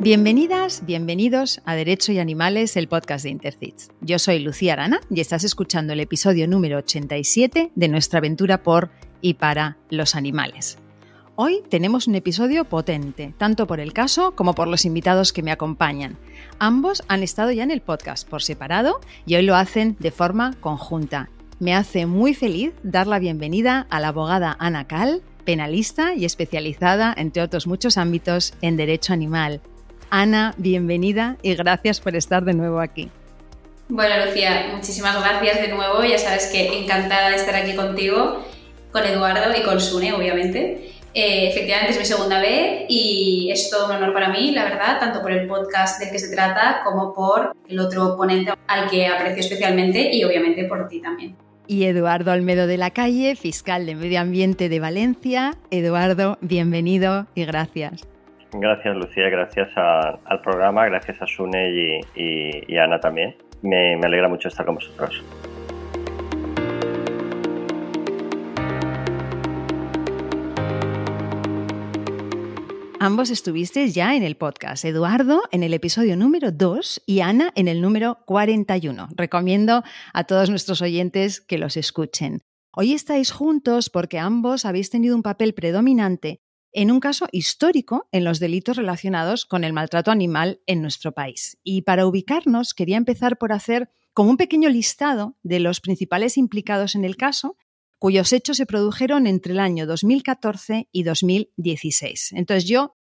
Bienvenidas, bienvenidos a Derecho y Animales, el podcast de Intercits. Yo soy Lucía Arana y estás escuchando el episodio número 87 de nuestra aventura por y para los animales. Hoy tenemos un episodio potente, tanto por el caso como por los invitados que me acompañan. Ambos han estado ya en el podcast por separado y hoy lo hacen de forma conjunta. Me hace muy feliz dar la bienvenida a la abogada Ana Cal, penalista y especializada, entre otros muchos ámbitos, en derecho animal. Ana, bienvenida y gracias por estar de nuevo aquí. Bueno, Lucía, muchísimas gracias de nuevo. Ya sabes que encantada de estar aquí contigo, con Eduardo y con Sune, obviamente. Eh, efectivamente es mi segunda vez y es todo un honor para mí, la verdad, tanto por el podcast del que se trata como por el otro ponente al que aprecio especialmente y obviamente por ti también. Y Eduardo Almedo de la Calle, fiscal de Medio Ambiente de Valencia. Eduardo, bienvenido y gracias. Gracias, Lucía, gracias al programa, gracias a Sune y, a Ana también. Me, me alegra mucho estar con vosotros. Ambos estuvisteis ya en el podcast, Eduardo en el episodio número 2 y Ana en el número 41. Recomiendo a todos nuestros oyentes que los escuchen. Hoy estáis juntos porque ambos habéis tenido un papel predominante en un caso histórico en los delitos relacionados con el maltrato animal en nuestro país. Y para ubicarnos, quería empezar por hacer como un pequeño listado de los principales implicados en el caso, cuyos hechos se produjeron entre el año 2014 y 2016. Entonces yo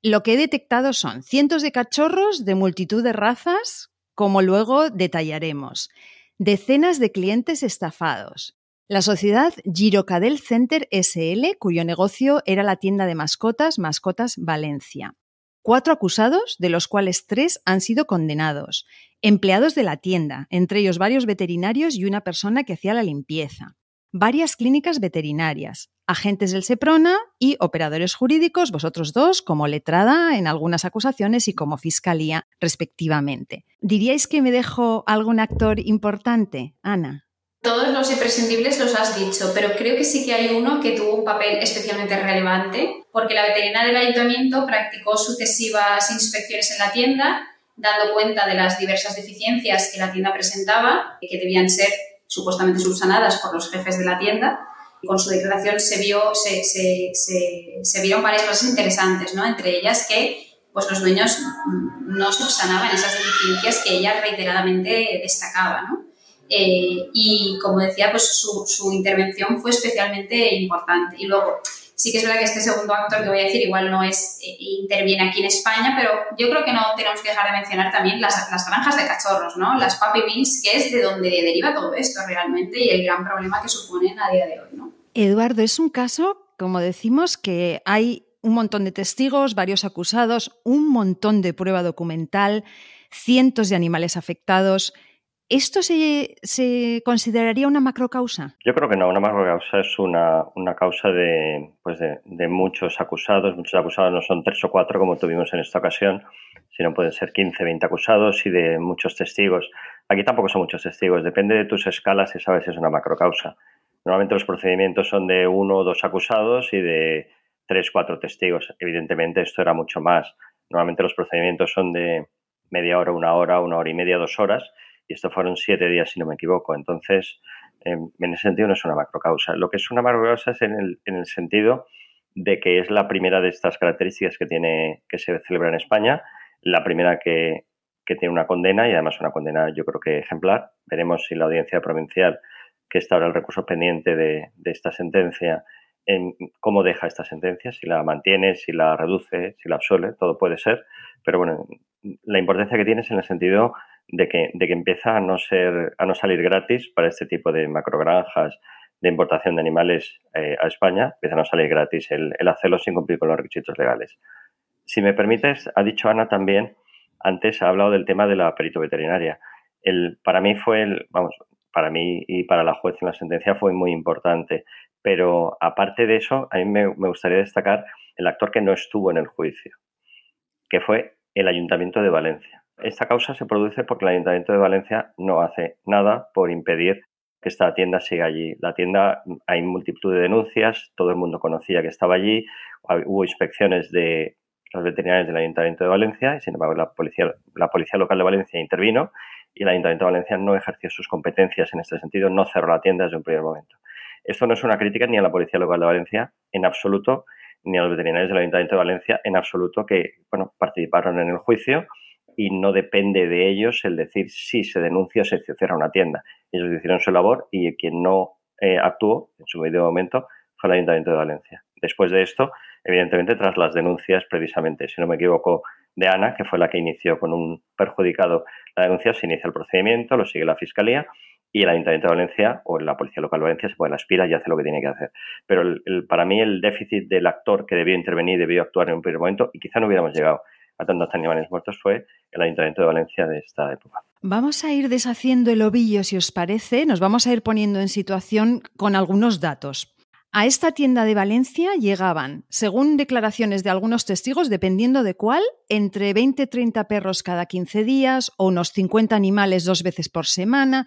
lo que he detectado son cientos de cachorros de multitud de razas, como luego detallaremos, decenas de clientes estafados, la sociedad Girocadel Center SL, cuyo negocio era la tienda de mascotas Mascotas Valencia. Cuatro acusados, de los cuales tres han sido condenados. Empleados de la tienda, entre ellos varios veterinarios y una persona que hacía la limpieza. Varias clínicas veterinarias, agentes del SEPRONA y operadores jurídicos, vosotros dos, como letrada en algunas acusaciones y como fiscalía, respectivamente. ¿Diríais que me dejo algún actor importante, Ana? Todos los imprescindibles los has dicho, pero creo que sí que hay uno que tuvo un papel especialmente relevante, porque la veterinaria del ayuntamiento practicó sucesivas inspecciones en la tienda, dando cuenta de las diversas deficiencias que la tienda presentaba y que debían ser supuestamente subsanadas por los jefes de la tienda. con su declaración se, vieron varias cosas interesantes, ¿no? entre ellas que pues los dueños no subsanaban esas deficiencias que ella reiteradamente destacaba. ¿no? Eh, y como decía, pues su, intervención fue especialmente importante. Y luego, sí que es verdad que este segundo actor que voy a decir igual no es, eh, interviene aquí en España, pero yo creo que no tenemos que dejar de mencionar también las, las granjas de cachorros, ¿no? Las puppy mills, que es de donde deriva todo esto realmente y el gran problema que suponen a día de hoy. Eduardo, es un caso, como decimos, que hay un montón de testigos, varios acusados, un montón de prueba documental, cientos de animales afectados. ¿Esto se, consideraría una macrocausa? Yo creo que no. Una macrocausa es una, causa pues de, de, muchos acusados. Muchos acusados no son tres o cuatro como tuvimos en esta ocasión, sino pueden ser 15, 20 acusados y de muchos testigos. Aquí tampoco son muchos testigos. Depende de tus escalas si sabes si es una macrocausa. Normalmente los procedimientos son de uno o dos acusados y de tres, cuatro testigos. Evidentemente esto era mucho más. Normalmente los procedimientos son de media hora, una hora, una hora y media, dos horas y esto fueron siete días, si no me equivoco. Entonces, em, en ese sentido no es una macrocausa. Lo que es una macrocausa es en el, en el sentido de que es la primera de estas características que, tiene, que se celebra en España, la primera que, que tiene una condena y además una condena yo creo que ejemplar. Veremos si la audiencia provincial, que está ahora el recurso pendiente de, de esta sentencia, en cómo deja esta sentencia, si la mantiene, si la reduce, si la absuelve, todo puede ser. Pero bueno, la importancia que tiene es en el sentido de que, de que empieza a no, ser, a no salir gratis para este tipo de macrogranjas de importación de animales eh, a España, empieza a no salir gratis el, hacerlo sin cumplir con los requisitos legales. Si me permites, ha dicho Ana también, antes ha hablado del tema de la perito veterinaria. El, para mí fue, el, vamos, para mí y para la juez en la sentencia fue muy importante, pero aparte de eso, a mí me gustaría destacar el actor que no estuvo en el juicio, que fue el Ayuntamiento de Valencia esta causa se produce porque el Ayuntamiento de Valencia no hace nada por impedir que esta tienda siga allí. La tienda, hay multitud de denuncias, todo el mundo conocía que estaba allí, hubo inspecciones de los veterinarios del Ayuntamiento de Valencia y, sin embargo, la policía, la policía local de Valencia intervino y el Ayuntamiento de Valencia no ejerció sus competencias en este sentido, no cerró la tienda desde un primer momento. Esto no es una crítica ni a la policía local de Valencia en absoluto, ni a los veterinarios del Ayuntamiento de Valencia en absoluto que bueno, participaron en el juicio y no depende de ellos el decir si se denuncia o se cierra una tienda. Ellos hicieron su labor y quien no eh, actuó en su medio momento fue el Ayuntamiento de Valencia. Después de esto, evidentemente, tras las denuncias, precisamente, si no me equivoco, de Ana, que fue la que inició con un perjudicado la denuncia, se inicia el procedimiento, lo sigue la Fiscalía y el Ayuntamiento de Valencia o la Policía Local de Valencia se pone la aspira y hace lo que tiene que hacer. Pero para mí el déficit del actor que debió intervenir, debió actuar en un primer momento y quizá no hubiéramos llegado a tantos animales muertos fue el Ayuntamiento de Valencia de esta época. Vamos a ir deshaciendo el ovillo, si os parece. Nos vamos a ir poniendo en situación con algunos datos. A esta tienda de Valencia llegaban, según declaraciones de algunos testigos, dependiendo de cuál, entre 20 y 30 perros cada 15 días o unos 50 animales dos veces por semana.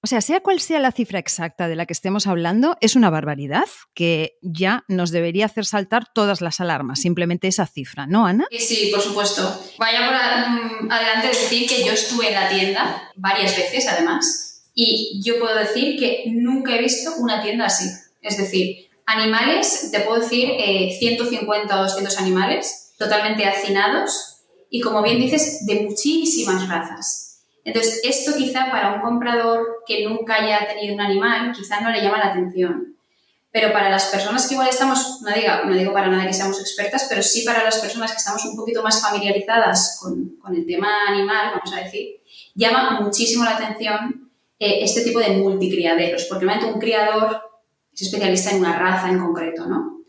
O sea, sea cual sea la cifra exacta de la que estemos hablando, es una barbaridad que ya nos debería hacer saltar todas las alarmas, simplemente esa cifra, ¿no, Ana? Sí, por supuesto. Vaya por mm, adelante decir que yo estuve en la tienda varias veces, además, y yo puedo decir que nunca he visto una tienda así. Es decir, animales, te puedo decir 150 eh, o 200 animales totalmente hacinados y, como bien dices, de muchísimas razas. Entonces, esto quizá para un comprador que nunca haya tenido un animal, quizá no le llama la atención. Pero para las personas que igual estamos, no digo, no digo para nada que seamos expertas, pero sí para las personas que estamos un poquito más familiarizadas con, con el tema animal, vamos a decir, llama muchísimo la atención eh, este tipo de multicriaderos, porque realmente un criador es especialista en una raza en concreto, ¿no?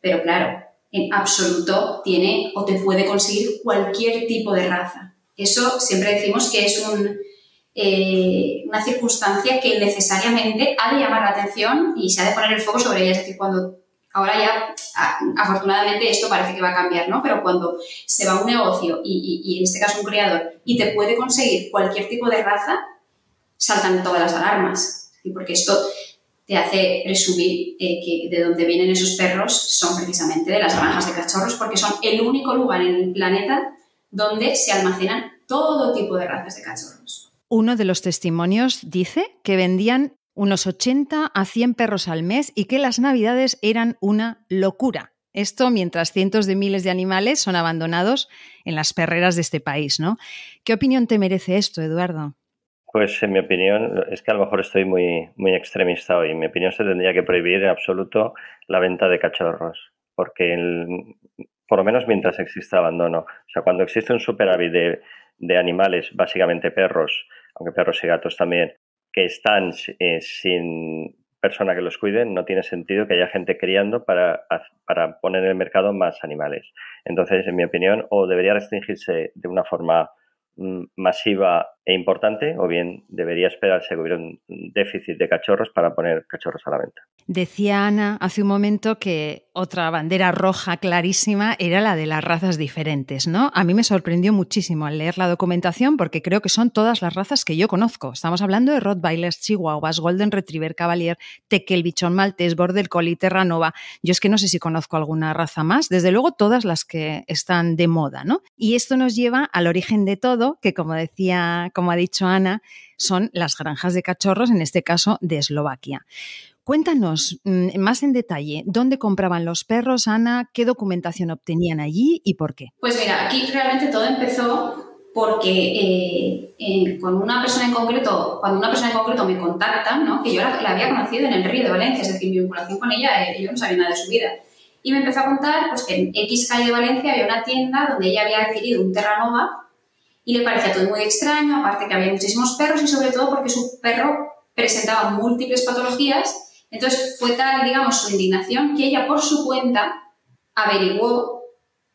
Pero claro, en absoluto tiene o te puede conseguir cualquier tipo de raza. Eso siempre decimos que es eh, una circunstancia que necesariamente ha de llamar la atención y se ha de poner el foco sobre ella. Es decir, cuando ahora ya, afortunadamente, esto parece que va a cambiar, ¿no? Pero cuando se va a un negocio y, y en este caso un criador y te puede conseguir cualquier tipo de raza, saltan todas las alarmas. Porque esto te hace presumir eh, que de donde vienen esos perros son precisamente de las granjas de cachorros, porque son el único lugar en el planeta donde se almacenan todo tipo de razas de cachorros. Uno de los testimonios dice que vendían unos 80 a 100 perros al mes y que las navidades eran una locura. Esto mientras cientos de miles de animales son abandonados en las perreras de este país, ¿no? ¿Qué opinión te merece esto, Eduardo? Pues en mi opinión, es que a lo mejor estoy muy, muy extremista hoy. En mi opinión se tendría que prohibir en absoluto la venta de cachorros, porque por lo menos mientras exista abandono. O sea, cuando existe un superávit de, animales, básicamente perros, aunque perros y gatos también, que están eh, sin persona que los cuide, no tiene sentido que haya gente criando para, para poner en el mercado más animales. Entonces, en mi opinión, o debería restringirse de una forma masiva e importante, o bien debería esperarse que hubiera un déficit de cachorros para poner cachorros a la venta. Decía Ana hace un momento que otra bandera roja clarísima era la de las razas diferentes, ¿no? A mí me sorprendió muchísimo al leer la documentación porque creo que son todas las razas que yo conozco. Estamos hablando de Rottweilers, Chihuahuas, Golden Retriever, Cavalier, Tekel, Bichon Maltés, Border Collie, Terranova. Yo es que no sé si conozco alguna raza más, desde luego todas las que están de moda, ¿no? Y esto nos lleva al origen de todo, que como decía como ha dicho Ana, son las granjas de cachorros, en este caso de Eslovaquia. Cuéntanos mm, más en detalle dónde compraban los perros, Ana, qué documentación obtenían allí y por qué. Pues mira, aquí realmente todo empezó porque eh, con una persona en concreto, cuando una persona en concreto me contacta, ¿no? que yo la, había conocido en el Río de Valencia, es decir, mi vinculación con ella, eh, yo no sabía nada de su vida. Y me empezó a contar pues, que en X calle de Valencia había una tienda donde ella había adquirido un Terranova y le parecía todo muy extraño, aparte que había muchísimos perros y sobre todo porque su perro presentaba múltiples patologías. Entonces fue tal, digamos, su indignación que ella por su cuenta averiguó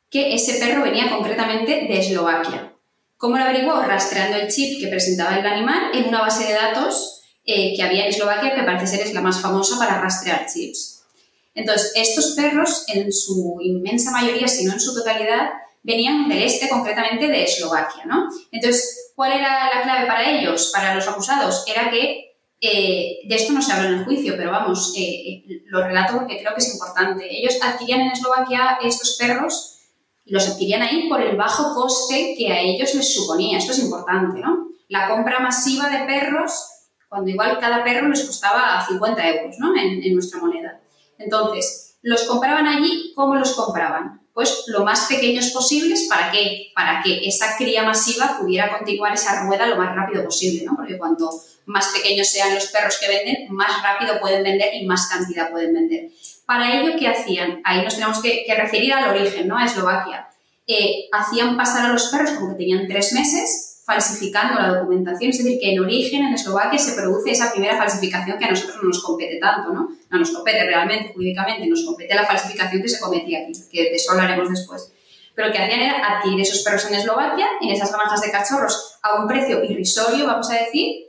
que ese perro venía concretamente de Eslovaquia. ¿Cómo lo averiguó? Rastreando el chip que presentaba el animal en una base de datos eh, que había en Eslovaquia, que parece ser es la más famosa para rastrear chips. Entonces, estos perros, en su inmensa mayoría, si no en su totalidad, venían del este, concretamente de Eslovaquia, ¿no? Entonces, ¿cuál era la clave para ellos, para los acusados? Era que, eh, de esto no se habla en el juicio, pero vamos, eh, eh, lo relato porque creo que es importante. Ellos adquirían en Eslovaquia estos perros los adquirían ahí por el bajo coste que a ellos les suponía. Esto es importante, ¿no? La compra masiva de perros, cuando igual cada perro les costaba 50 euros, ¿no? En, en nuestra moneda. Entonces, los compraban allí, ¿cómo los compraban? Pues lo más pequeños posibles, ¿para? Para que esa cría masiva pudiera continuar esa rueda lo más rápido posible, ¿no? Porque cuanto más pequeños sean los perros que venden, más rápido pueden vender y más cantidad pueden vender. Para ello, ¿qué hacían? Ahí nos tenemos que, referir al origen, ¿no? A Eslovaquia. Eh, hacían pasar a los perros como que tenían tres meses, falsificando la documentación, es decir, que en origen en Eslovaquia se produce esa primera falsificación que a nosotros no nos compete tanto, ¿no? No nos compete realmente, jurídicamente, nos compete la falsificación que se cometía aquí, que de eso hablaremos después. Pero que hacían era adquirir esos perros en Eslovaquia, en esas granjas de cachorros, a un precio irrisorio, vamos a decir,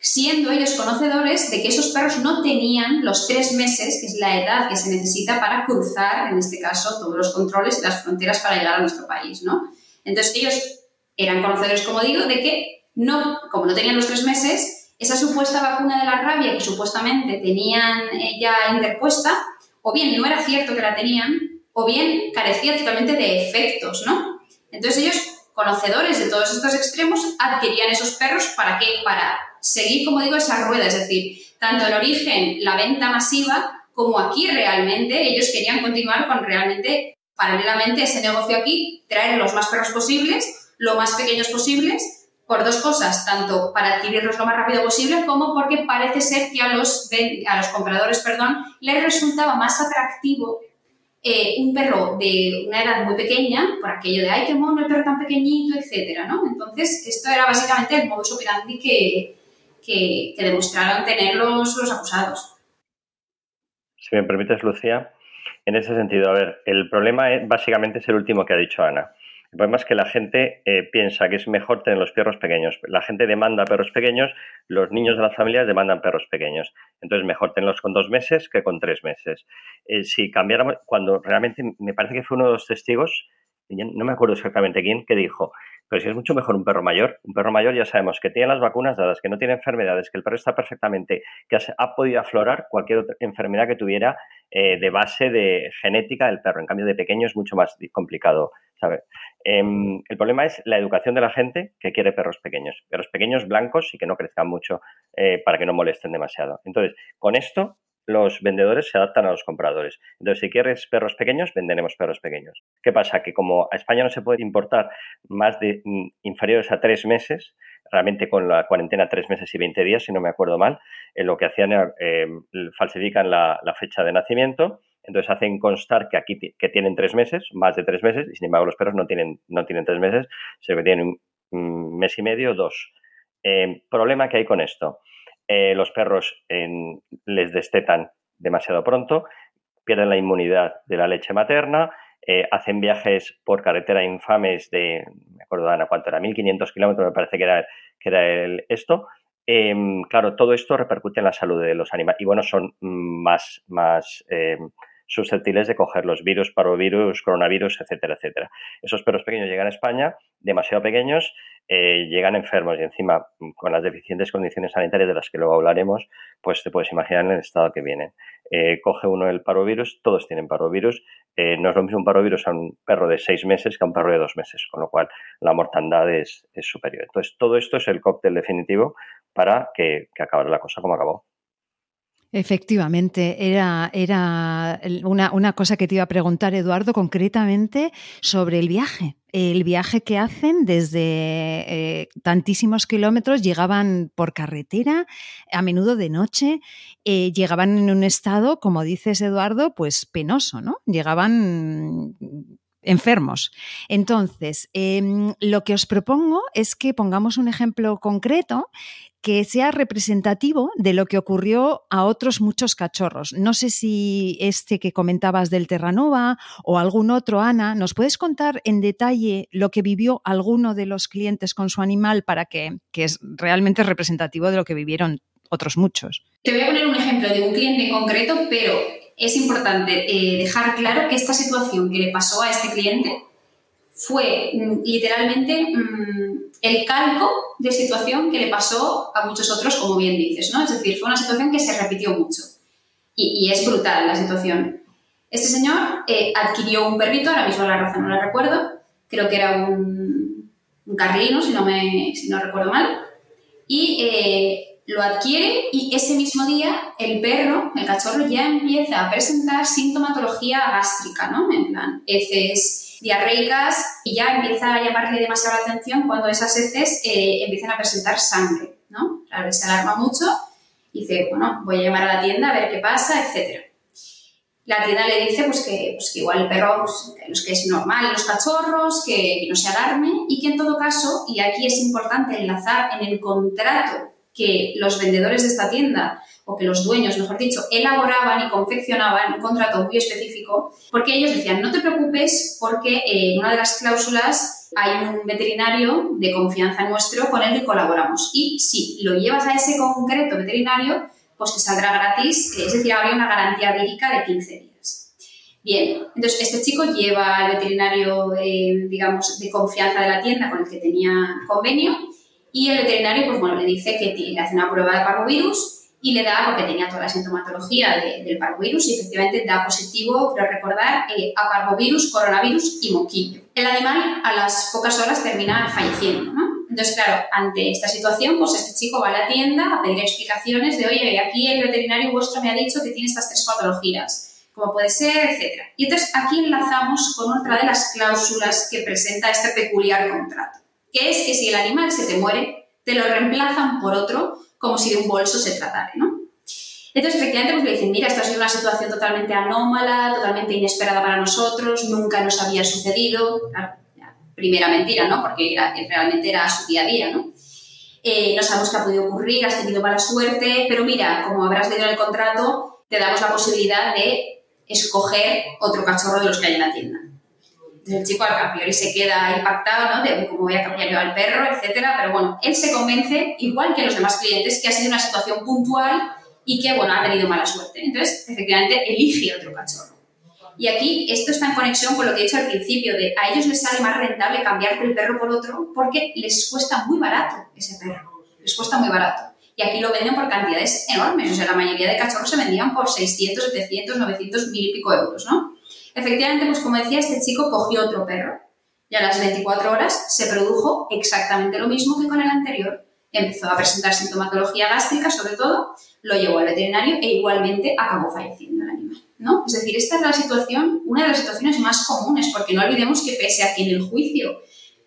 siendo ellos conocedores de que esos perros no tenían los tres meses, que es la edad que se necesita para cruzar, en este caso, todos los controles y las fronteras para llegar a nuestro país, ¿no? Entonces, ellos eran conocedores, como digo, de que no, como no tenían los tres meses, esa supuesta vacuna de la rabia que supuestamente tenían eh, ya interpuesta, o bien no era cierto que la tenían, o bien carecía totalmente de efectos, ¿no? Entonces ellos, conocedores de todos estos extremos, adquirían esos perros para qué? Para seguir, como digo, esa rueda, es decir, tanto el origen, la venta masiva, como aquí realmente ellos querían continuar con realmente, paralelamente, ese negocio aquí, traer los más perros posibles, lo más pequeños posibles, por dos cosas, tanto para adquirirlos lo más rápido posible como porque parece ser que a los, a los compradores perdón, les resultaba más atractivo eh, un perro de una edad muy pequeña, por aquello de, ay, qué mono el perro tan pequeñito, etcétera, ¿no? Entonces, esto era básicamente el modus operandi que, que, demostraron tener los, los acusados. Si me permites, Lucía, en ese sentido, a ver, el problema es, básicamente es el último que ha dicho Ana. El problema es que la gente eh, piensa que es mejor tener los perros pequeños. La gente demanda perros pequeños, los niños de las familias demandan perros pequeños. Entonces, mejor tenerlos con dos meses que con tres meses. Eh, si cambiáramos, cuando realmente me parece que fue uno de los testigos, no me acuerdo exactamente quién, que dijo, pero si es mucho mejor un perro mayor, un perro mayor ya sabemos que tiene las vacunas dadas, que no tiene enfermedades, que el perro está perfectamente, que ha podido aflorar cualquier otra enfermedad que tuviera eh, de base de genética del perro. En cambio, de pequeño es mucho más complicado, Em, el problema es la educación de la gente que quiere perros pequeños, perros pequeños blancos y que no crezcan mucho eh, para que no molesten demasiado. Entonces, con esto los vendedores se adaptan a los compradores. Entonces, si quieres perros pequeños, venderemos perros pequeños. ¿Qué pasa? Que como a España no se puede importar más de mm, inferiores a tres meses, realmente con la cuarentena tres meses y 20 días, si no me acuerdo mal, eh, lo que hacían era eh, falsifican la, fecha de nacimiento, entonces hacen constar que aquí que tienen tres meses, más de tres meses, y sin embargo los perros no tienen, no tienen tres meses, sino que tienen un, mes y medio, dos. Eh, problema que hay con esto eh, los perros les destetan demasiado pronto, pierden la inmunidad de la leche materna, eh, hacen viajes por carretera infames de, me acuerdo Ana cuánto era, 1500 kilómetros me parece que era, que era el, esto. Em, claro, todo esto repercute en la salud de los animales y bueno, son más, más em, susceptibles de coger los virus, parovirus, coronavirus, etcétera, etcétera. Esos perros pequeños llegan a España, demasiado pequeños, eh, llegan enfermos y encima con las deficientes condiciones sanitarias de las que luego hablaremos, pues te puedes imaginar en el estado que vienen. Eh, coge uno el parovirus, todos tienen parovirus. Eh, no es lo mismo un parovirus a un perro de seis meses que a un perro de dos meses, con lo cual la mortandad es, superior. Entonces, todo esto es el cóctel definitivo para que, que acabara la cosa como acabó. Efectivamente, era, era una, cosa que te iba a preguntar, Eduardo, concretamente sobre el viaje. El viaje que hacen desde eh, tantísimos kilómetros, llegaban por carretera, a menudo de noche, eh, llegaban en un estado, como dices, Eduardo, pues penoso, ¿no? Llegaban enfermos. Entonces, em, lo que os propongo es que pongamos un ejemplo concreto que sea representativo de lo que ocurrió a otros muchos cachorros. No sé si este que comentabas del Terranova o algún otro, Ana, ¿nos puedes contar en detalle lo que vivió alguno de los clientes con su animal para que, que es realmente representativo de lo que vivieron otros muchos? Te voy a poner un ejemplo de un cliente en concreto, pero es importante eh, dejar claro que esta situación que le pasó a este cliente fue mm, literalmente mm, el calco de situación que le pasó a muchos otros, como bien dices, ¿no? Es decir, fue una situación que se repitió mucho y, es brutal la situación. Este señor eh, adquirió un perrito, ahora mismo la raza no la recuerdo, creo que era un, un carlino, si no, me, si no recuerdo mal, y eh, lo adquiere y ese mismo día el perro, el cachorro, ya empieza a presentar sintomatología gástrica, ¿no? En plan, heces diarreicas y ya empieza a llamarle demasiado la atención cuando esas heces eh, empiezan a presentar sangre, ¿no? Claro, se alarma mucho y dice, bueno, voy a llamar a la tienda a ver qué pasa, etcétera la tienda le dice pues que, pues que igual el perro, pues, que es normal los cachorros, que, no se alarme y que en todo caso, y aquí es importante enlazar en el contrato que los vendedores de esta tienda o que los dueños, mejor dicho, elaboraban y confeccionaban un contrato muy específico, porque ellos decían, no te preocupes porque en una de las cláusulas hay un veterinario de confianza nuestro con el que colaboramos. Y si lo llevas a ese concreto veterinario, pues te saldrá gratis, es decir, habría una garantía vírica de 15 días. Bien, entonces este chico lleva al veterinario, digamos, de confianza de la tienda con el que tenía convenio y el veterinario, pues bueno, le dice que le hace una prueba de parvovirus y le da, porque tenía toda la sintomatología del parvovirus y efectivamente da positivo, creo recordar, eh, a parvovirus, coronavirus y moquillo. El animal a las pocas horas termina falleciendo, ¿no? Entonces, claro, ante esta situación, pues este chico va a la tienda a pedir explicaciones de, oye, aquí el veterinario vuestro me ha dicho que tiene estas tres patologías, cómo puede ser, etcétera. Y entonces aquí enlazamos con otra de las cláusulas que presenta este peculiar contrato, que es que si el animal se te muere, te lo reemplazan por otro como si de un bolso se tratara, ¿no? Entonces, efectivamente, pues le dicen, mira, esta ha sido una situación totalmente anómala, totalmente inesperada para nosotros, nunca nos había sucedido. Primera mentira, ¿no? Porque realmente era su día a día, ¿no? Eh, no sabemos qué ha podido ocurrir, has tenido mala suerte, pero mira, como habrás leído en el contrato, te damos la posibilidad de escoger otro cachorro de los que hay en la tienda. El chico a priori se queda impactado, ¿no? De cómo voy a cambiar yo al perro, etcétera, pero bueno, él se convence, igual que los demás clientes, que ha sido una situación puntual y que, bueno, ha tenido mala suerte. Entonces, efectivamente, elige otro cachorro. Y aquí esto está en conexión con lo que he dicho al principio, de a ellos les sale más rentable cambiarte el perro por otro porque les cuesta muy barato ese perro, les cuesta muy barato. Y aquí lo venden por cantidades enormes, o sea, la mayoría de cachorros se vendían por 600, 700, 900, mil y pico euros, ¿no? Efectivamente, pues como decía, este chico cogió otro perro y a las 24 horas se produjo exactamente lo mismo que con el anterior. Empezó a presentar sintomatología gástrica, sobre todo, lo llevó al veterinario e igualmente acabó falleciendo el animal. ¿no? Es decir, esta es la situación, una de las situaciones más comunes, porque no olvidemos que pese a que en el juicio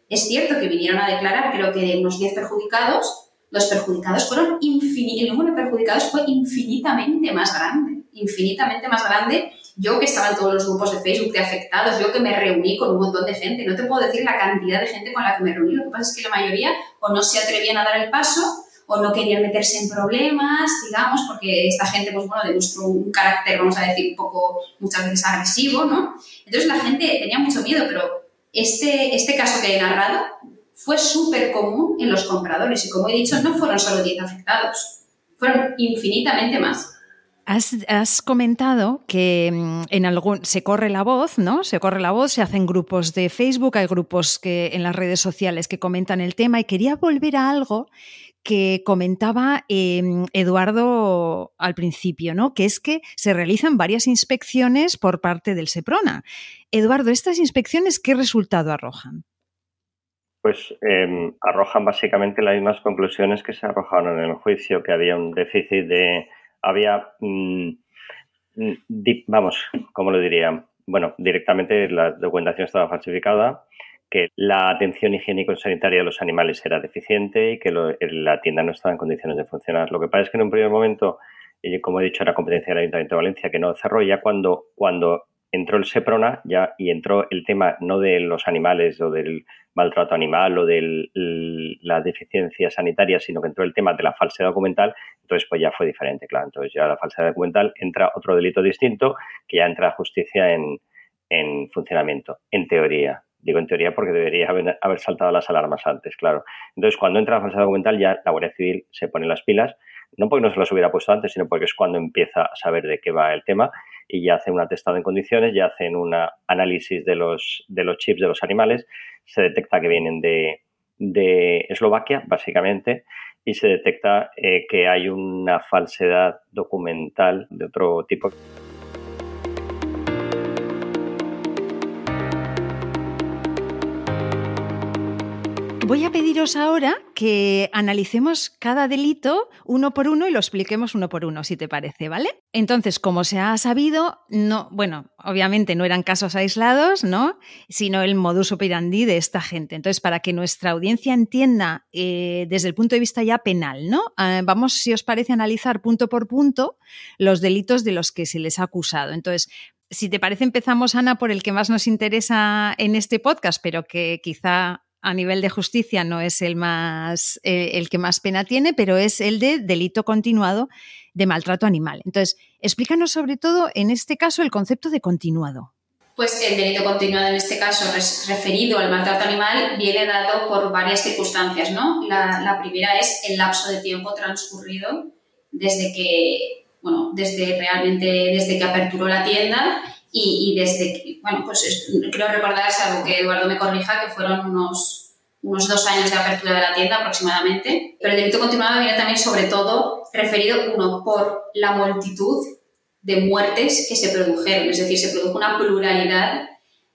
es cierto que vinieron a declarar, creo que de unos 10 perjudicados, los perjudicados fueron el número de perjudicados fue infinitamente más grande, infinitamente más grande. Yo que estaba en todos los grupos de Facebook de afectados, yo que me reuní con un montón de gente, no te puedo decir la cantidad de gente con la que me reuní, lo que pasa es que la mayoría o no se atrevían a dar el paso o no querían meterse en problemas, digamos, porque esta gente, pues bueno, demostró un carácter, vamos a decir, un poco, muchas veces agresivo, ¿no? Entonces la gente tenía mucho miedo, pero este, este caso que he narrado fue súper común en los compradores y como he dicho, no fueron solo 10 afectados, fueron infinitamente más. Has, comentado que mm, en algún se corre la voz, ¿no? Se corre la voz, se hacen grupos de Facebook, hay grupos que en las redes sociales que comentan el tema y quería volver a algo que comentaba em, Eduardo al principio, ¿no? Que es que se realizan varias inspecciones por parte del SEPRONA. Eduardo, ¿estas inspecciones qué resultado arrojan? Pues em, arrojan básicamente las mismas conclusiones que se arrojaron en el juicio, que había un déficit de. Había. Mm, mm, vamos, ¿cómo lo diría? Bueno, directamente la documentación estaba falsificada que la atención higiénico-sanitaria de los animales era deficiente y que la tienda no estaba en condiciones de funcionar. Lo que pasa es que en un primer momento, como he dicho, era competencia del Ayuntamiento de Valencia, que no cerró, ya cuando, cuando entró el SEPRONA ya, y entró el tema no de los animales o del maltrato animal o de la deficiencia sanitaria, sino que entró el tema de la falsedad documental, entonces pues ya fue diferente, claro. Entonces ya la falsedad documental entra otro delito distinto que ya entra justicia en, en funcionamiento, en teoría. Digo en teoría porque debería haber, saltado las alarmas antes, claro. Entonces, cuando entra la fase documental, ya la Guardia Civil se pone las pilas, no porque no se las hubiera puesto antes, sino porque es cuando empieza a saber de qué va el tema y ya hacen un atestado en condiciones, ya hacen un análisis de los, de los chips de los animales, se detecta que vienen de, de Eslovaquia, básicamente, y se detecta eh, que hay una falsedad documental de otro tipo. Voy a pediros ahora que analicemos cada delito uno por uno y lo expliquemos uno por uno, si te parece, ¿vale? Entonces, como se ha sabido, no, bueno, obviamente no eran casos aislados, ¿no? Sino el modus operandi de esta gente. Entonces, para que nuestra audiencia entienda eh, desde el punto de vista ya penal, ¿no? Ah, vamos, si os parece, a analizar punto por punto los delitos de los que se les ha acusado. Entonces, si te parece, empezamos, Ana, por el que más nos interesa en este podcast, pero que quizá a nivel de justicia no es el más eh, el que más pena tiene, pero es el de delito continuado de maltrato animal. Entonces, explícanos sobre todo en este caso el concepto de continuado. Pues el delito continuado en este caso referido al maltrato animal viene dado por varias circunstancias, ¿no? La, primera es el lapso de tiempo transcurrido desde que, bueno, desde realmente desde que aperturó la tienda y, desde que, bueno, pues creo recordar, algo que Eduardo me corrija, que fueron unos, unos dos años de apertura de la tienda aproximadamente. Pero el delito continuado viene también sobre todo referido, uno, por la multitud de muertes que se produjeron, es decir, se produjo una pluralidad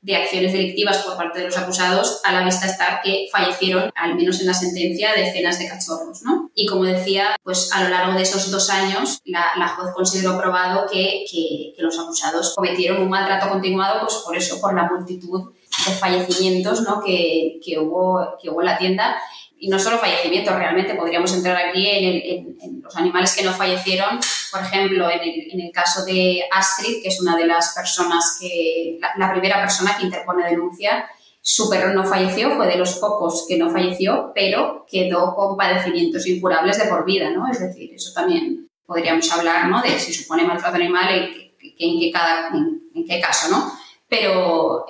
de acciones delictivas por parte de los acusados, a la vista está que fallecieron, al menos en la sentencia, decenas de cachorros. ¿no? Y como decía, pues a lo largo de esos dos años, la, la juez consideró probado que, que, los acusados cometieron un maltrato continuado, pues por eso, por la multitud de fallecimientos ¿no? que, que, hubo, que hubo en la tienda y no solo fallecimientos, realmente podríamos entrar aquí en, los animales que no fallecieron, por ejemplo, en el, caso de Astrid, que es una de las personas que, la, primera persona que interpone denuncia, su perro no falleció, fue de los pocos que no falleció, pero quedó con padecimientos incurables de por vida, ¿no? Es decir, eso también podríamos hablar, ¿no? De si supone maltrato animal, en, en, qué, cada, en, qué caso, ¿no? Pero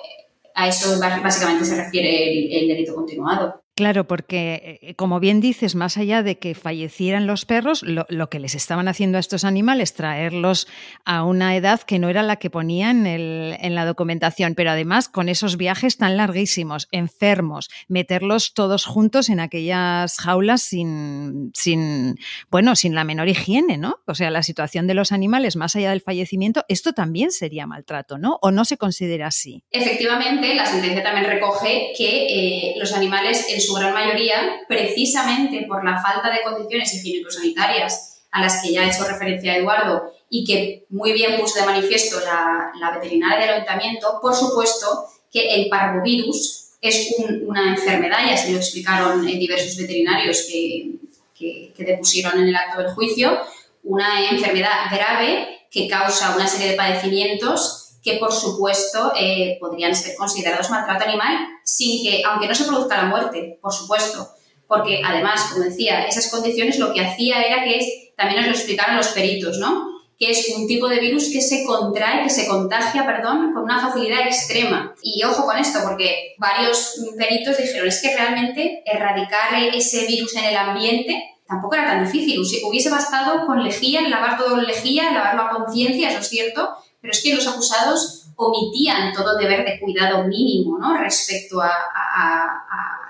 a eso básicamente se refiere el delito continuado. Claro, porque eh, como bien dices, más allá de que fallecieran los perros, lo, que les estaban haciendo a estos animales, traerlos a una edad que no era la que ponían en la documentación, pero además con esos viajes tan larguísimos, enfermos, meterlos todos juntos en aquellas jaulas sin, sin, bueno, sin la menor higiene, ¿no? O sea, la situación de los animales, más allá del fallecimiento, esto también sería maltrato, ¿no? ¿O no se considera así? Efectivamente, la sentencia también recoge que eh, los animales en su su gran mayoría, precisamente por la falta de condiciones higiénico-sanitarias a las que ya ha hecho referencia Eduardo y que muy bien puso de manifiesto la, veterinaria del ayuntamiento, por supuesto que el parvovirus es una enfermedad, ya se lo explicaron diversos veterinarios que, que, que depusieron en el acto del juicio, una enfermedad grave que causa una serie de padecimientos que por supuesto eh, podrían ser considerados maltrato animal sin que, aunque no se produzca la muerte, por supuesto, porque además, como decía, esas condiciones lo que hacía era que es, también nos lo explicaron los peritos, ¿no? que es un tipo de virus que se contrae, que se contagia, perdón, con una facilidad extrema. Y ojo con esto, porque varios peritos dijeron, es que realmente erradicar ese virus en el ambiente tampoco era tan difícil. Hubiese bastado con lejía, lavar todo en lejía, lavarlo a conciencia, eso es cierto, pero es que los acusados omitían todo deber de cuidado mínimo ¿no? respecto a,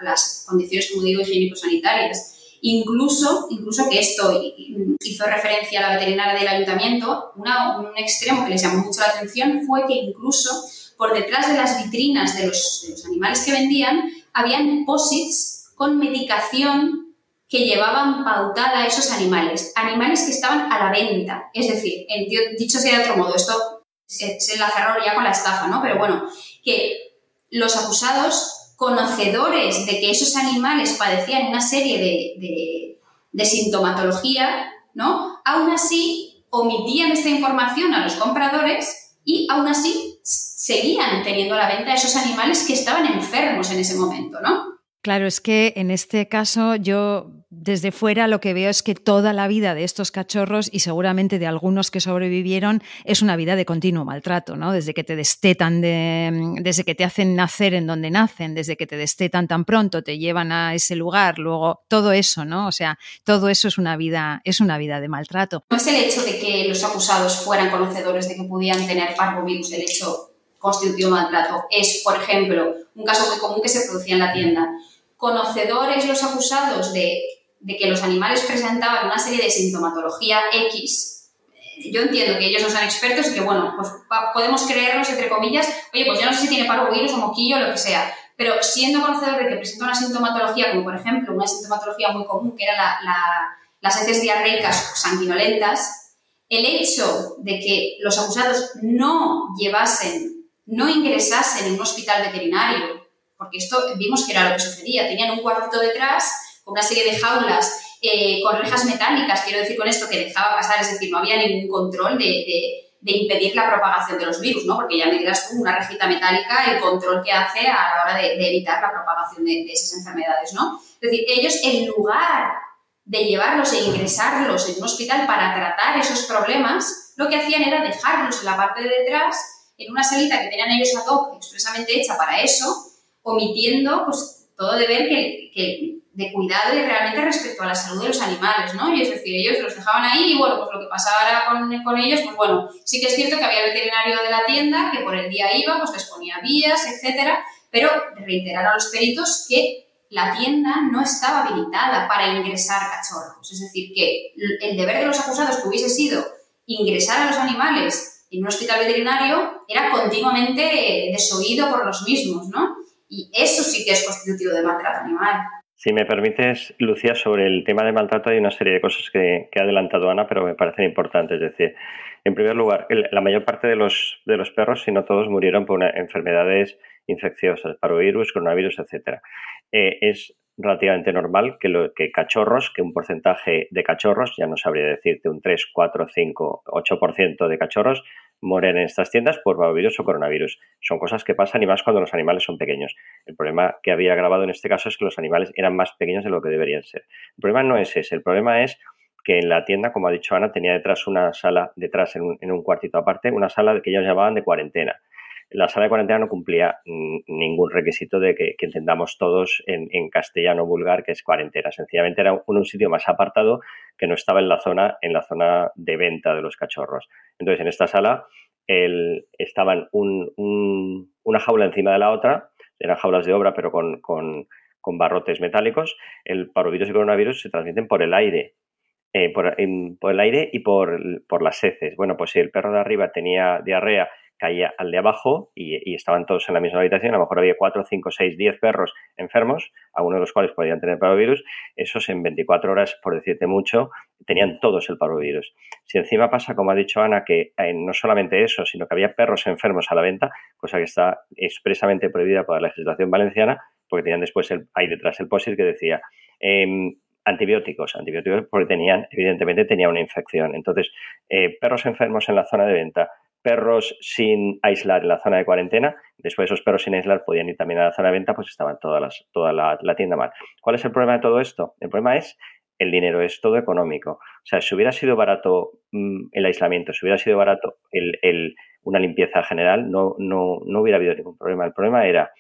las condiciones, como digo, higiénico-sanitarias. Incluso, incluso que esto hizo referencia a la veterinaria del ayuntamiento, un extremo que les llamó mucho la atención fue que incluso por detrás de las vitrinas de los, de los animales que vendían habían posits con medicación que llevaban pautada a esos animales, animales que estaban a la venta. Es decir, dicho sea de otro modo, esto se, la cerró ya con la estafa, ¿no? Pero bueno, que los acusados, conocedores de que esos animales padecían una serie de, de, sintomatología, ¿no? Aún así omitían esta información a los compradores y aún así seguían teniendo a la venta esos animales que estaban enfermos en ese momento, ¿no? Claro, es que en este caso yo desde fuera lo que veo es que toda la vida de estos cachorros y seguramente de algunos que sobrevivieron es una vida de continuo maltrato, ¿no? Desde que te destetan, de, desde que te hacen nacer en donde nacen, desde que te destetan tan pronto, te llevan a ese lugar, luego todo eso, ¿no? O sea, todo eso es una vida, es una vida de maltrato. No es el hecho de que los acusados fueran conocedores de que podían tener parvovirus, el hecho constitutivo maltrato. Es, por ejemplo, un caso muy común que se producía en la tienda conocedores los acusados de, que los animales presentaban una serie de sintomatología X, eh, yo entiendo que ellos no son expertos y que, bueno, pues podemos creernos, entre comillas, oye, pues yo no sé si tiene parvovirus o moquillo o lo que sea, pero siendo conocedor de que presenta una sintomatología, como por ejemplo una sintomatología muy común, que era las heces diarreicas sanguinolentas, el hecho de que los acusados no llevasen, no ingresasen en un hospital veterinario, porque esto vimos que era lo que sucedía, tenían un cuartito detrás una serie de jaulas eh, con rejas metálicas, quiero decir con esto que dejaba pasar, es decir, no había ningún control de de impedir la propagación de los virus, ¿no? Porque ya me dirás tú, una rejita metálica, el control que hace a la hora de, evitar la propagación de, esas enfermedades, ¿no? Es decir, ellos en lugar de llevarlos e ingresarlos en un hospital para tratar esos problemas, lo que hacían era dejarlos en la parte de detrás, en una salita que tenían ellos a hoc expresamente hecha para eso, omitiendo pues, todo deber que de cuidado y realmente respecto a la salud de los animales, ¿no? Y es decir, ellos los dejaban ahí y bueno, pues lo que pasaba con, con ellos, pues bueno, sí que es cierto que había veterinario de la tienda que por el día iba, pues les ponía vías, etcétera, pero reiterar a los peritos que la tienda no estaba habilitada para ingresar cachorros. Es decir, que el deber de los acusados que hubiese sido ingresar a los animales en un hospital veterinario era continuamente desoído por los mismos, ¿no? Y eso sí que es constitutivo de maltrato animal. Si me permites, Lucía, sobre el tema de maltrato hay una serie de cosas que, ha adelantado Ana, pero me parecen importantes. Es decir, en primer lugar, la mayor parte de los, perros, si no todos, murieron por enfermedades infecciosas, parovirus, coronavirus, etc. Eh, es relativamente normal que, que cachorros, que un porcentaje de cachorros, ya no sabría decirte un 3, 4, 5, 8% de cachorros, mueren en estas tiendas por parvovirus o coronavirus. Son cosas que pasan y más cuando los animales son pequeños. El problema que había grabado en este caso es que los animales eran más pequeños de lo que deberían ser. El problema no es ese, el problema es que en la tienda, como ha dicho Ana, tenía detrás una sala, detrás en un, en un cuartito aparte, una sala que ellos llamaban de cuarentena la sala de cuarentena no cumplía ningún requisito de que, entendamos todos en, castellano vulgar que es cuarentena. Sencillamente era un, sitio más apartado que no estaba en la zona, en la zona de venta de los cachorros. Entonces, en esta sala estaban una jaula encima de la otra, eran jaulas de obra, pero con, barrotes metálicos. El parovirus y coronavirus se transmiten por el aire. Eh, por, el aire y por, por las heces. Bueno, pues si el perro de arriba tenía diarrea caía al de abajo y, estaban todos en la misma habitación. A lo mejor había 4, 5, 6, 10 perros enfermos, algunos de los cuales podían tener parvovirus. Esos en 24 horas, por decirte mucho, tenían todos el parvovirus. Si encima pasa, como ha dicho Ana, que eh, no solamente eso, sino que había perros enfermos a la venta, cosa que está expresamente prohibida por la legislación valenciana, porque tenían después el, ahí detrás el POSIT que decía em, antibióticos, antibióticos porque tenían, evidentemente, tenía una infección. Entonces, eh, perros enfermos en la zona de venta, perros sin aislar en la zona de cuarentena. Después esos perros sin aislar podían ir también a la zona de venta, pues estaban todas las, toda la, tienda mal. ¿Cuál es el problema de todo esto? El problema es el dinero, es todo económico. O sea, si hubiera sido barato mm, el aislamiento, si hubiera sido barato el, una limpieza general, no, no, no, hubiera habido ningún problema. El problema era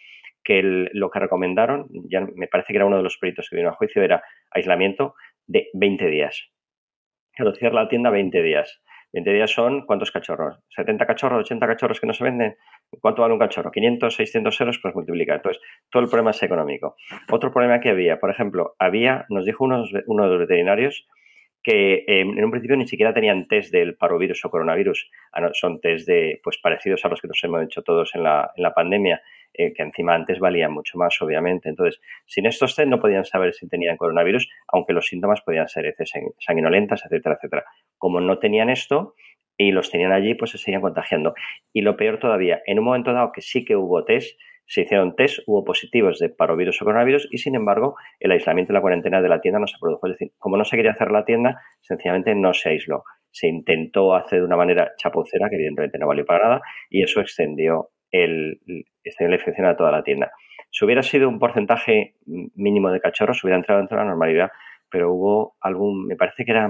que lo que recomendaron, ya me parece que era uno de los peritos que vino a juicio, era aislamiento de 20 días. Reducir la tienda 20 días. 20 días son ¿cuántos cachorros? ¿70 cachorros, 80 cachorros que no se venden? ¿Cuánto vale un cachorro? ¿500, 600 euros? Pues multiplica. Entonces, todo el problema es económico. Otro problema que había, por ejemplo, había, nos dijo uno, uno de los veterinarios, que em, en un principio ni siquiera tenían test del parovirus o coronavirus. Ah, son test de, pues, parecidos a los que nos hemos hecho todos en la, en la pandemia, eh, que encima antes valían mucho más, obviamente. Entonces, sin estos test no podían saber si tenían coronavirus, aunque los síntomas podían ser heces sanguinolentas, etcétera, etcétera. Como no tenían esto y los tenían allí, pues se seguían contagiando. Y lo peor todavía, en un momento dado que sí que hubo test, se hicieron test, hubo positivos de parovirus o coronavirus y sin embargo el aislamiento y la cuarentena de la tienda no se produjo. Es decir, como no se quería hacer la tienda, sencillamente no se aisló. Se intentó hacer de una manera chapucera, que evidentemente no valió para nada, y eso extendió, el, infección a toda la tienda. Si hubiera sido un porcentaje mínimo de cachorros, hubiera entrado dentro de la normalidad, pero hubo algún, me parece que era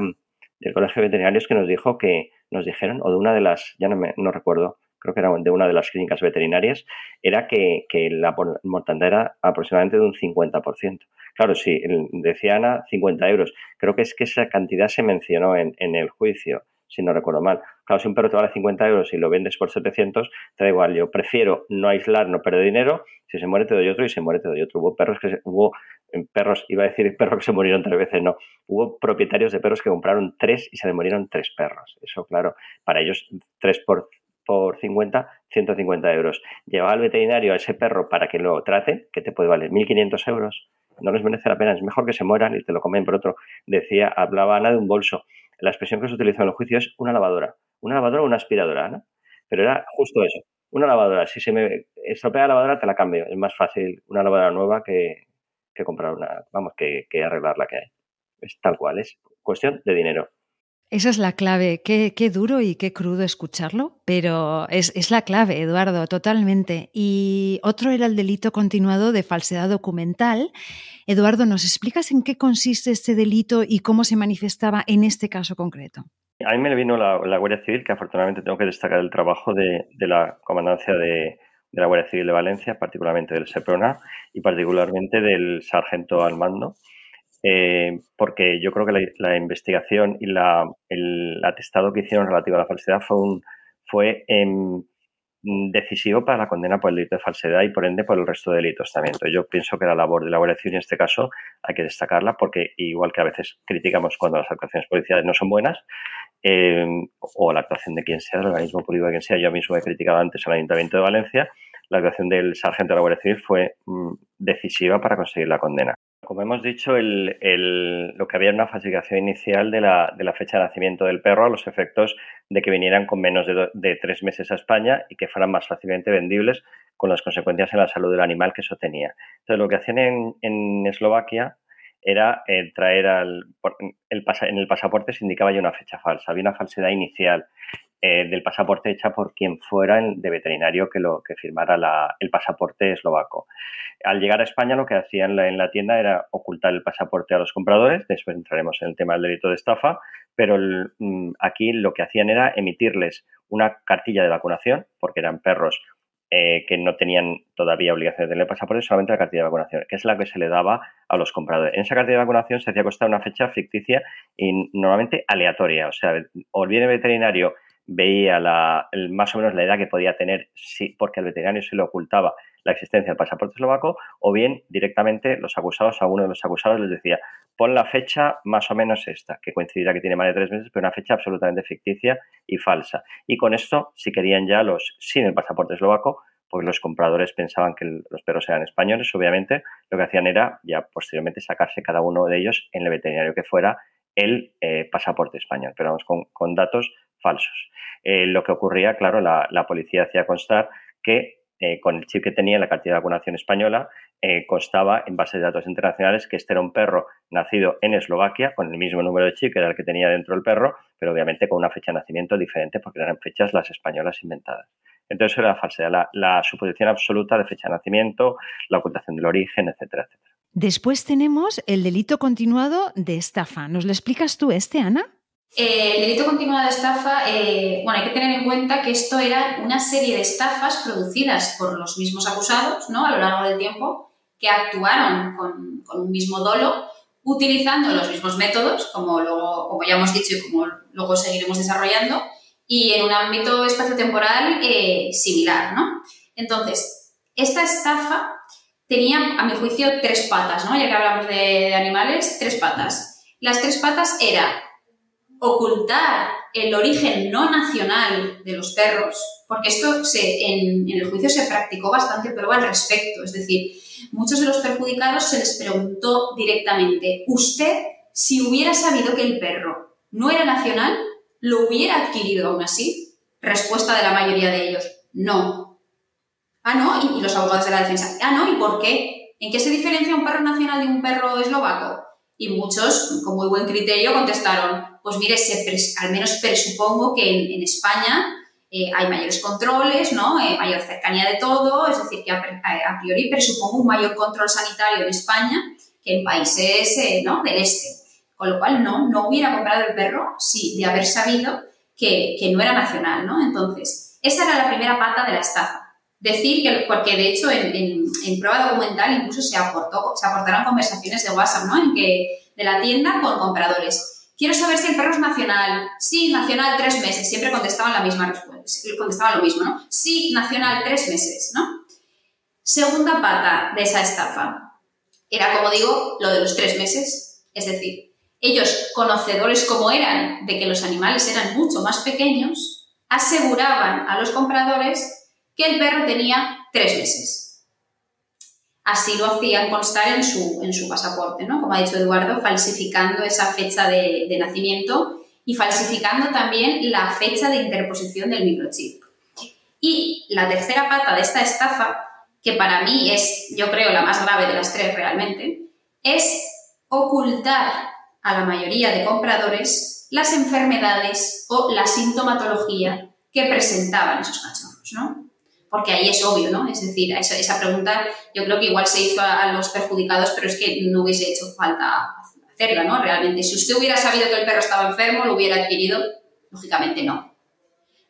del Colegio de Veterinarios que nos dijo que, nos dijeron, o de una de las, ya no, me, no recuerdo, creo que era de una de las clínicas veterinarias, era que, la mortandad era aproximadamente de un 50%. Claro, sí, decía Ana 50 euros. Creo que es que esa cantidad se mencionó en, en el juicio, si no recuerdo mal. Claro, si un perro te vale 50 euros y lo vendes por 700, te da igual. Yo prefiero no aislar, no perder dinero. Si se muere, te doy otro y se muere, te doy otro. Hubo perros que hubo eh, perros, iba a decir perros que se murieron tres veces, no. Hubo propietarios de perros que compraron tres y se le murieron tres perros. Eso, claro, para ellos tres por por 50, 150 euros. Llevaba al veterinario a ese perro para que lo trate, que te puede valer 1.500 euros. No les merece la pena, es mejor que se mueran y te lo comen por otro. Decía, hablaba Ana de un bolso. La expresión que se utilizó en el juicio es una lavadora. Una lavadora o una aspiradora, ¿no? Pero era justo eso. Una lavadora. Si se me estropea la lavadora, te la cambio. Es más fácil una lavadora nueva que, comprar una, vamos, que, que arreglar la que hay. Es tal cual, es cuestión de dinero. Esa es la clave. Qué, qué, duro y qué crudo escucharlo, pero es, es, la clave, Eduardo, totalmente. Y otro era el delito continuado de falsedad documental. Eduardo, ¿nos explicas en qué consiste este delito y cómo se manifestaba en este caso concreto? A mí me vino la, Guardia Civil, que afortunadamente tengo que destacar el trabajo de, de la comandancia de, de, la Guardia Civil de Valencia, particularmente del SEPRONA y particularmente del sargento al mando, eh, porque yo creo que la, investigación y la, el atestado que hicieron relativo a la falsedad fue, un, fue em, decisivo para la condena por el delito de falsedad y por ende por el resto de delitos también. Yo pienso que la labor de la Guardia Civil en este caso hay que destacarla porque igual que a veces criticamos cuando las actuaciones policiales no son buenas em, o la actuación de quien sea, del organismo público de quien sea, yo mismo he criticado antes al Ayuntamiento de Valencia, la actuación del sargento de la Guardia Civil fue mm, decisiva para conseguir la condena como hemos dicho, lo que había era una falsificación inicial de la, fecha de nacimiento del perro a los efectos de que vinieran con menos de, tres meses a España y que fueran más fácilmente vendibles con las consecuencias en la salud del animal que eso tenía. Entonces, lo que hacían en, Eslovaquia era eh, traer al, el, en el pasaporte se indicaba ya una fecha falsa, había una falsedad inicial eh, del pasaporte hecha por quien fuera de veterinario que, lo, que firmara el pasaporte eslovaco. Al llegar a España lo que hacían en la, tienda era ocultar el pasaporte a los compradores, después entraremos en el tema del delito de estafa, pero mm, aquí lo que hacían era emitirles una cartilla de vacunación, porque eran perros eh, que no tenían todavía obligación de tener pasaporte, solamente la cartilla de vacunación, que es la que se le daba a los compradores. En esa cartilla de vacunación se hacía costar una fecha ficticia y normalmente aleatoria, o sea, o el veterinario veía la, más o menos la edad que podía tener sí, porque el veterinario se le ocultaba la existencia del pasaporte eslovaco o bien directamente los acusados, a uno de los acusados les decía pon la fecha más o menos esta, que coincidirá que tiene más de tres meses, pero una fecha absolutamente ficticia y falsa. Y con esto, si querían ya los sin el pasaporte eslovaco, porque los compradores pensaban que los perros eran españoles, obviamente, lo que hacían era ya posteriormente sacarse cada uno de ellos en el veterinario que fuera el eh, pasaporte español, pero vamos con, con datos falsos. Eh, lo que ocurría, claro, la, policía hacía constar que eh, con el chip que tenía en la cartilla de vacunación española, eh, constaba en base de datos internacionales que este era un perro nacido en Eslovaquia, con el mismo número de chip que era el que tenía dentro el perro, pero obviamente con una fecha de nacimiento diferente porque eran fechas las españolas inventadas. Entonces era la falsedad, la, la suposición absoluta de fecha de nacimiento, la ocultación del origen, etcétera, etcétera. Después tenemos el delito continuado de estafa. ¿Nos lo explicas tú este, Ana? Eh, el delito continuado de estafa, eh, bueno, hay que tener en cuenta que esto era una serie de estafas producidas por los mismos acusados, ¿no? A lo largo del tiempo, que actuaron con, un mismo dolo, utilizando los mismos métodos, como, como ya hemos dicho y como luego seguiremos desarrollando, y en un ámbito espaciotemporal eh, similar, ¿no? Entonces, esta estafa tenía, a mi juicio, tres patas, ¿no? Ya que hablamos de, de animales, tres patas. Las tres patas era ocultar el origen no nacional de los perros, porque esto en, el juicio se practicó bastante prueba al respecto, es decir, muchos de los perjudicados se les preguntó directamente, ¿usted si hubiera sabido que el perro no era nacional, lo hubiera adquirido aún así? Respuesta de la mayoría de ellos, no. Ah, no, y los abogados de la defensa, ah, no, ¿y por qué? ¿En qué se diferencia un perro nacional de un perro eslovaco? Y muchos, con muy buen criterio, contestaron, pues mire, al menos presupongo que en, España eh, hay mayores controles, ¿no? Eh, mayor cercanía de todo, es decir, que a, priori presupongo un mayor control sanitario en España que en países eh, ¿no? del este. Con lo cual, no, no hubiera comprado el perro si de haber sabido que, que no era nacional, ¿no? Entonces, esa era la primera pata de la estafa. Decir que, porque de hecho en, en, prueba documental incluso se, aportó, se aportaron conversaciones de WhatsApp, ¿no? En que, de la tienda con compradores. Quiero saber si el perro es nacional. Sí, nacional tres meses. Siempre contestaban la misma respuesta. Contestaban lo mismo, ¿no? Sí, nacional tres meses, ¿no? Segunda pata de esa estafa. Era, como digo, lo de los tres meses. Es decir, ellos, conocedores como eran de que los animales eran mucho más pequeños, aseguraban a los compradores que el perro tenía tres meses. Así lo hacían constar en su, en su pasaporte, ¿no? Como ha dicho Eduardo, falsificando esa fecha de, de nacimiento y falsificando también la fecha de interposición del microchip. Y la tercera pata de esta estafa, que para mí es, yo creo, la más grave de las tres realmente, es ocultar a la mayoría de compradores las enfermedades o la sintomatología que presentaban esos cachorros, ¿no? Porque ahí es obvio, ¿no? Es decir, esa, pregunta yo creo que igual se hizo a, los perjudicados, pero es que no hubiese hecho falta hacerla, ¿no? Realmente, si usted hubiera sabido que el perro estaba enfermo, lo hubiera adquirido, lógicamente no.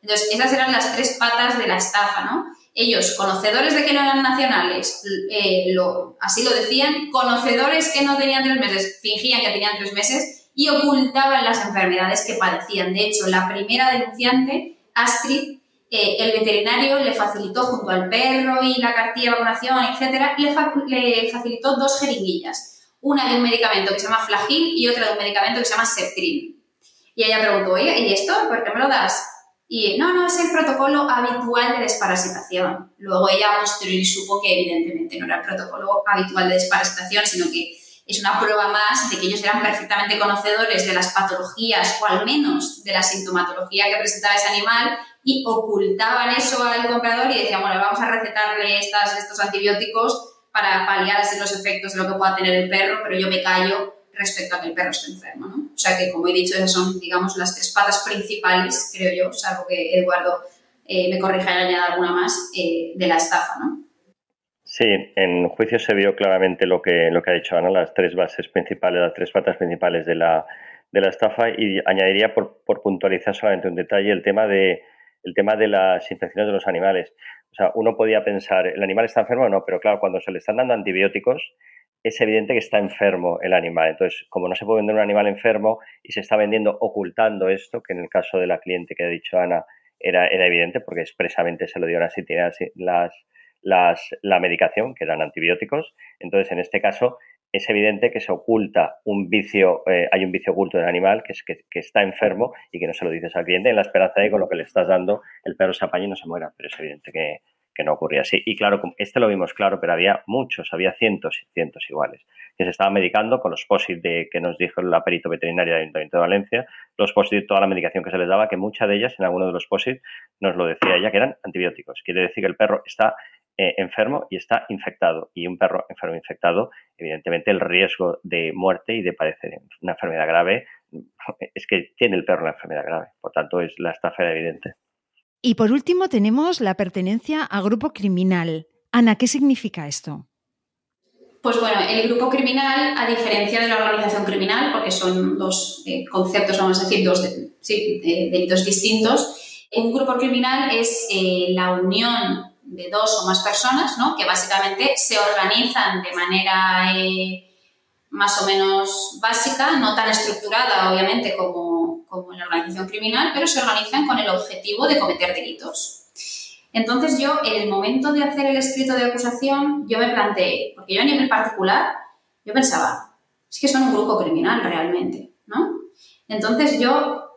Entonces, esas eran las tres patas de la estafa, ¿no? Ellos, conocedores de que no eran nacionales, eh, así lo decían, conocedores que no tenían tres meses, fingían que tenían tres meses y ocultaban las enfermedades que padecían. De hecho, la primera denunciante, Astrid, eh, el veterinario le facilitó junto al perro y la cartilla de vacunación, etcétera, le, facilitó dos jeringuillas. Una de un medicamento que se llama Flagil y otra de un medicamento que se llama Septrin. Y ella preguntó, oye, ¿y esto? ¿Por qué me lo das? Y no, no, es el protocolo habitual de desparasitación. Luego ella posteriori supo que evidentemente no era el protocolo habitual de desparasitación, sino que es una prueba más de que ellos eran perfectamente conocedores de las patologías o al menos de la sintomatología que presentaba ese animal y ocultaban eso al comprador y decían, bueno, vamos a recetarle estas, estos antibióticos para paliar los efectos de lo que pueda tener el perro, pero yo me callo respecto a que el perro esté enfermo. ¿no? O sea que, como he dicho, esas son, digamos, las tres patas principales, creo yo, salvo que Eduardo eh, me corrija y añada alguna más, eh, de la estafa. ¿no? Sí, en juicio se vio claramente lo que, lo que ha dicho Ana, las tres bases principales, las tres patas principales de la, de la estafa y añadiría por, por puntualizar solamente un detalle el tema de el tema de las infecciones de los animales. O sea, uno podía pensar, ¿el animal está enfermo o no? Pero claro, cuando se le están dando antibióticos, es evidente que está enfermo el animal. Entonces, como no se puede vender un animal enfermo y se está vendiendo ocultando esto, que en el caso de la cliente que ha dicho Ana era, evidente porque expresamente se lo dieron así, tenía las, las, la medicación, que eran antibióticos. Entonces, en este caso, es evidente que se oculta un vicio, eh, hay un vicio oculto del animal que, es, que, está enfermo y que no se lo dices al cliente en la esperanza de que con lo que le estás dando el perro se apañe y no se muera. Pero es evidente que, no ocurría así. Y claro, este lo vimos claro, pero había muchos, había cientos y cientos iguales, que se estaban medicando con los POSIT de, que nos dijo la perito veterinaria del Ayuntamiento de Valencia, los POSIT, toda la medicación que se les daba, que muchas de ellas, en alguno de los POSIT, nos lo decía ella, que eran antibióticos. Quiere decir que el perro está eh, enfermo y está infectado. Y un perro enfermo infectado, evidentemente el riesgo de muerte y de padecer una enfermedad grave es que tiene el perro la enfermedad grave. Por tanto, es la estafa evidente. Y por último tenemos la pertenencia a grupo criminal. Ana, ¿qué significa esto? Pues bueno, el grupo criminal, a diferencia de la organización criminal, porque son dos eh, conceptos, vamos a decir, dos de, sí, de, delitos distintos, un grupo criminal es eh, la unión de dos o más personas, ¿no? Que básicamente se organizan de manera eh, más o menos básica, no tan estructurada, obviamente, como, como en la organización criminal, pero se organizan con el objetivo de cometer delitos. Entonces yo, en el momento de hacer el escrito de acusación, yo me planteé, porque yo a nivel particular, yo pensaba, es que son un grupo criminal realmente, ¿no? Entonces yo,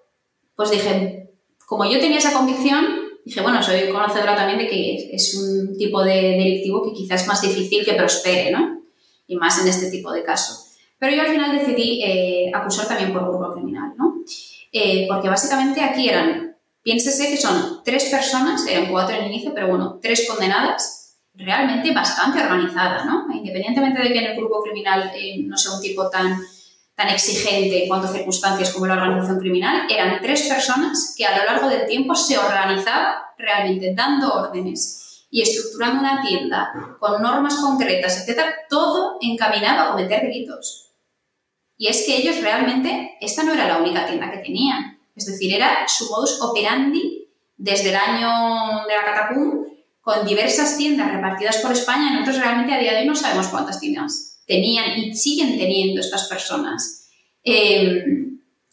pues dije, como yo tenía esa convicción, dije, bueno, soy conocedora también de que es un tipo de delictivo que quizás es más difícil que prospere, ¿no? Y más en este tipo de casos. Pero yo al final decidí eh, acusar también por grupo criminal, ¿no? Eh, porque básicamente aquí eran, piénsese que son tres personas, eran cuatro en el inicio, pero bueno, tres condenadas, realmente bastante organizada, ¿no? Independientemente de que en el grupo criminal eh, no sea un tipo tan, tan exigente en cuanto a circunstancias como la organización criminal, eran tres personas que a lo largo del tiempo se organizaban realmente dando órdenes y estructurando una tienda con normas concretas, etcétera, todo encaminado a cometer delitos. Y es que ellos realmente, esta no era la única tienda que tenían. Es decir, era su modus operandi desde el año de la Catacum, con diversas tiendas repartidas por España. Nosotros realmente a día de hoy no sabemos cuántas tiendas tenían y siguen teniendo estas personas. Eh,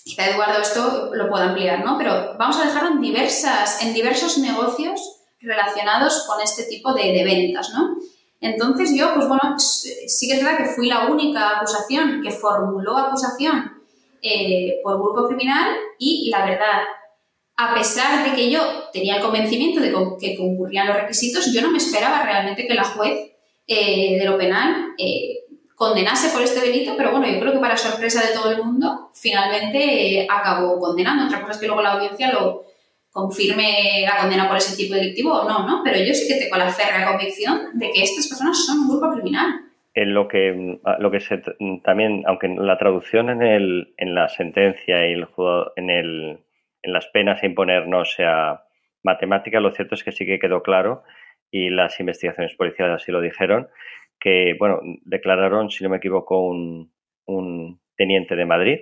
quizá Eduardo esto lo pueda ampliar, ¿no? Pero vamos a dejarlo en, diversas, en diversos negocios relacionados con este tipo de, de ventas, ¿no? Entonces yo, pues bueno, sí que es verdad que fui la única acusación que formuló acusación eh, por grupo criminal y la verdad, a pesar de que yo tenía el convencimiento de que concurrían los requisitos, yo no me esperaba realmente que la juez eh, de lo penal eh, condenase por este delito, pero bueno, yo creo que para sorpresa de todo el mundo, finalmente eh, acabó condenando. Otra cosa es que luego la audiencia lo confirme la condena por ese tipo delictivo o no, ¿no? Pero yo sí que tengo la férrea convicción de que estas personas son un grupo criminal. En lo que, lo que también, aunque la traducción en, el, en la sentencia y el, en, el, en las penas a imponer no sea matemática, lo cierto es que sí que quedó claro y las investigaciones policiales así lo dijeron, que, bueno, declararon, si no me equivoco, un, teniente de Madrid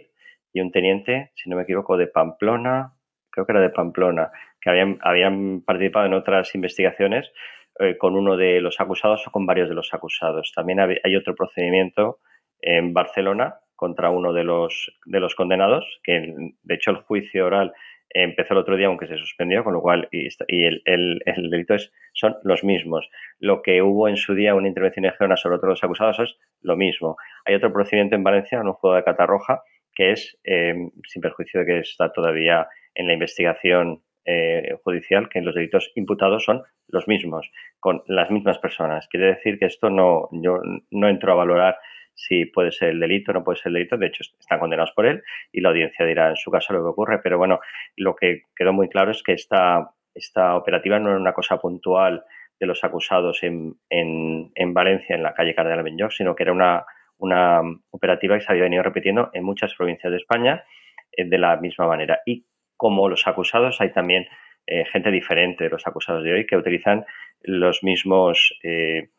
y un teniente, si no me equivoco, de Pamplona, creo que era de Pamplona, que habían, habían participado en otras investigaciones eh, con uno de los acusados o con varios de los acusados. También hay otro procedimiento en Barcelona contra uno de los, de los condenados, que de hecho el juicio oral empezó el otro día, aunque se suspendió, con lo cual, y, el, el, delito es, son los mismos. Lo que hubo en su día una intervención en Gerona sobre otros acusados es lo mismo. Hay otro procedimiento en Valencia, en un juego de Catarroja, que es, eh, sin perjuicio de que está todavía en la investigación eh, judicial, que los delitos imputados son los mismos, con las mismas personas. Quiere decir que esto no, yo no entro a valorar si puede ser el delito o no puede ser el delito. De hecho, están condenados por él y la audiencia dirá en su caso lo que ocurre. Pero bueno, lo que quedó muy claro es que esta, esta operativa no era una cosa puntual de los acusados en, en, Valencia, en la calle Cardenal Benlloch, sino que era una, una operativa que se había venido repitiendo en muchas provincias de España eh, de la misma manera. Y como los acusados, hay también eh, gente diferente de los acusados de hoy que utilizan los mismos eh,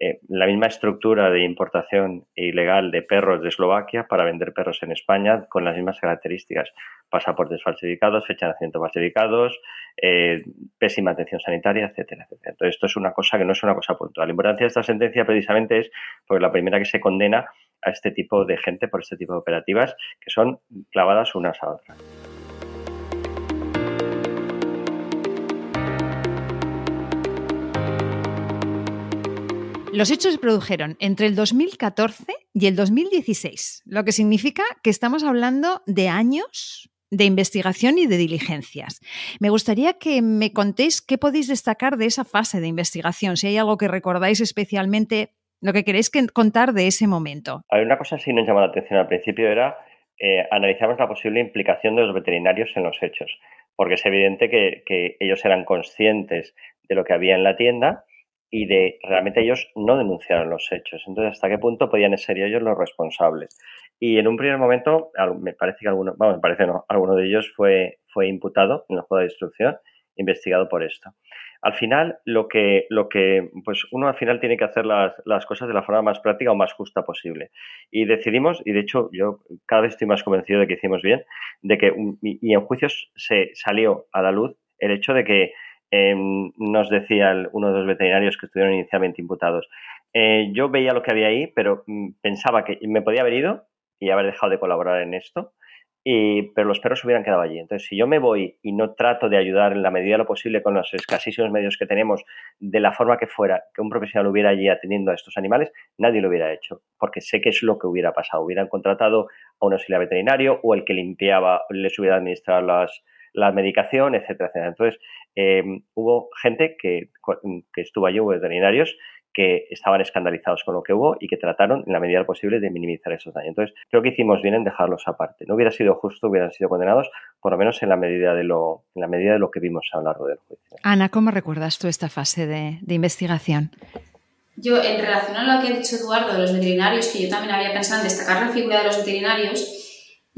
eh, la misma estructura de importación ilegal de perros de Eslovaquia para vender perros en España con las mismas características. Pasaportes falsificados, fecha de nacimiento falsificados, eh, pésima atención sanitaria, etcétera, etcétera. Entonces, esto es una cosa que no es una cosa puntual. La importancia de esta sentencia precisamente es porque la primera que se condena a este tipo de gente por este tipo de operativas que son clavadas unas a otras. Los hechos se produjeron entre el 2014 y el 2016, lo que significa que estamos hablando de años de investigación y de diligencias. Me gustaría que me contéis qué podéis destacar de esa fase de investigación, si hay algo que recordáis especialmente, lo que queréis contar de ese momento. Hay una cosa que nos llamó la atención al principio era eh, analizamos la posible implicación de los veterinarios en los hechos, porque es evidente que ellos eran conscientes de lo que había en la tienda y de realmente ellos no denunciaron los hechos. Entonces, ¿hasta qué punto podían ser ellos los responsables? Y en un primer momento, me parece que alguno, parece no, de ellos fue, fue imputado en el juego de instrucción, investigado por esto. Al final, lo que, lo que, pues uno al final tiene que hacer las, las cosas de la forma más práctica o más justa posible. Y decidimos, y de hecho yo cada vez estoy más convencido de que hicimos bien, de que, y en juicios se salió a la luz el hecho de que Em, nos decía uno de los veterinarios que estuvieron inicialmente imputados. Eh, yo veía lo que había ahí, pero mm, pensaba que me podía haber ido y haber dejado de colaborar en esto, y, pero los perros hubieran quedado allí. Entonces, si yo me voy y no trato de ayudar en la medida de lo posible con los escasísimos medios que tenemos, de la forma que fuera, que un profesional hubiera allí atendiendo a estos animales, nadie lo hubiera hecho, porque sé que es lo que hubiera pasado. Hubieran contratado a un auxiliar veterinario o el que limpiaba les hubiera administrado las, la medicación, etcétera, etcétera. Entonces, eh, hubo gente que, que estuvo allí, hubo veterinarios que estaban escandalizados con lo que hubo y que trataron en la medida posible de minimizar esos daños. Entonces, creo que hicimos bien en dejarlos aparte. No hubiera sido justo, hubieran sido condenados, por lo menos en la medida de lo, en la medida de lo que vimos a lo largo del juicio. Ana, ¿cómo recuerdas tú esta fase de, de investigación? Yo, en relación a lo que ha dicho Eduardo de los veterinarios, que yo también había pensado en destacar la figura de los veterinarios,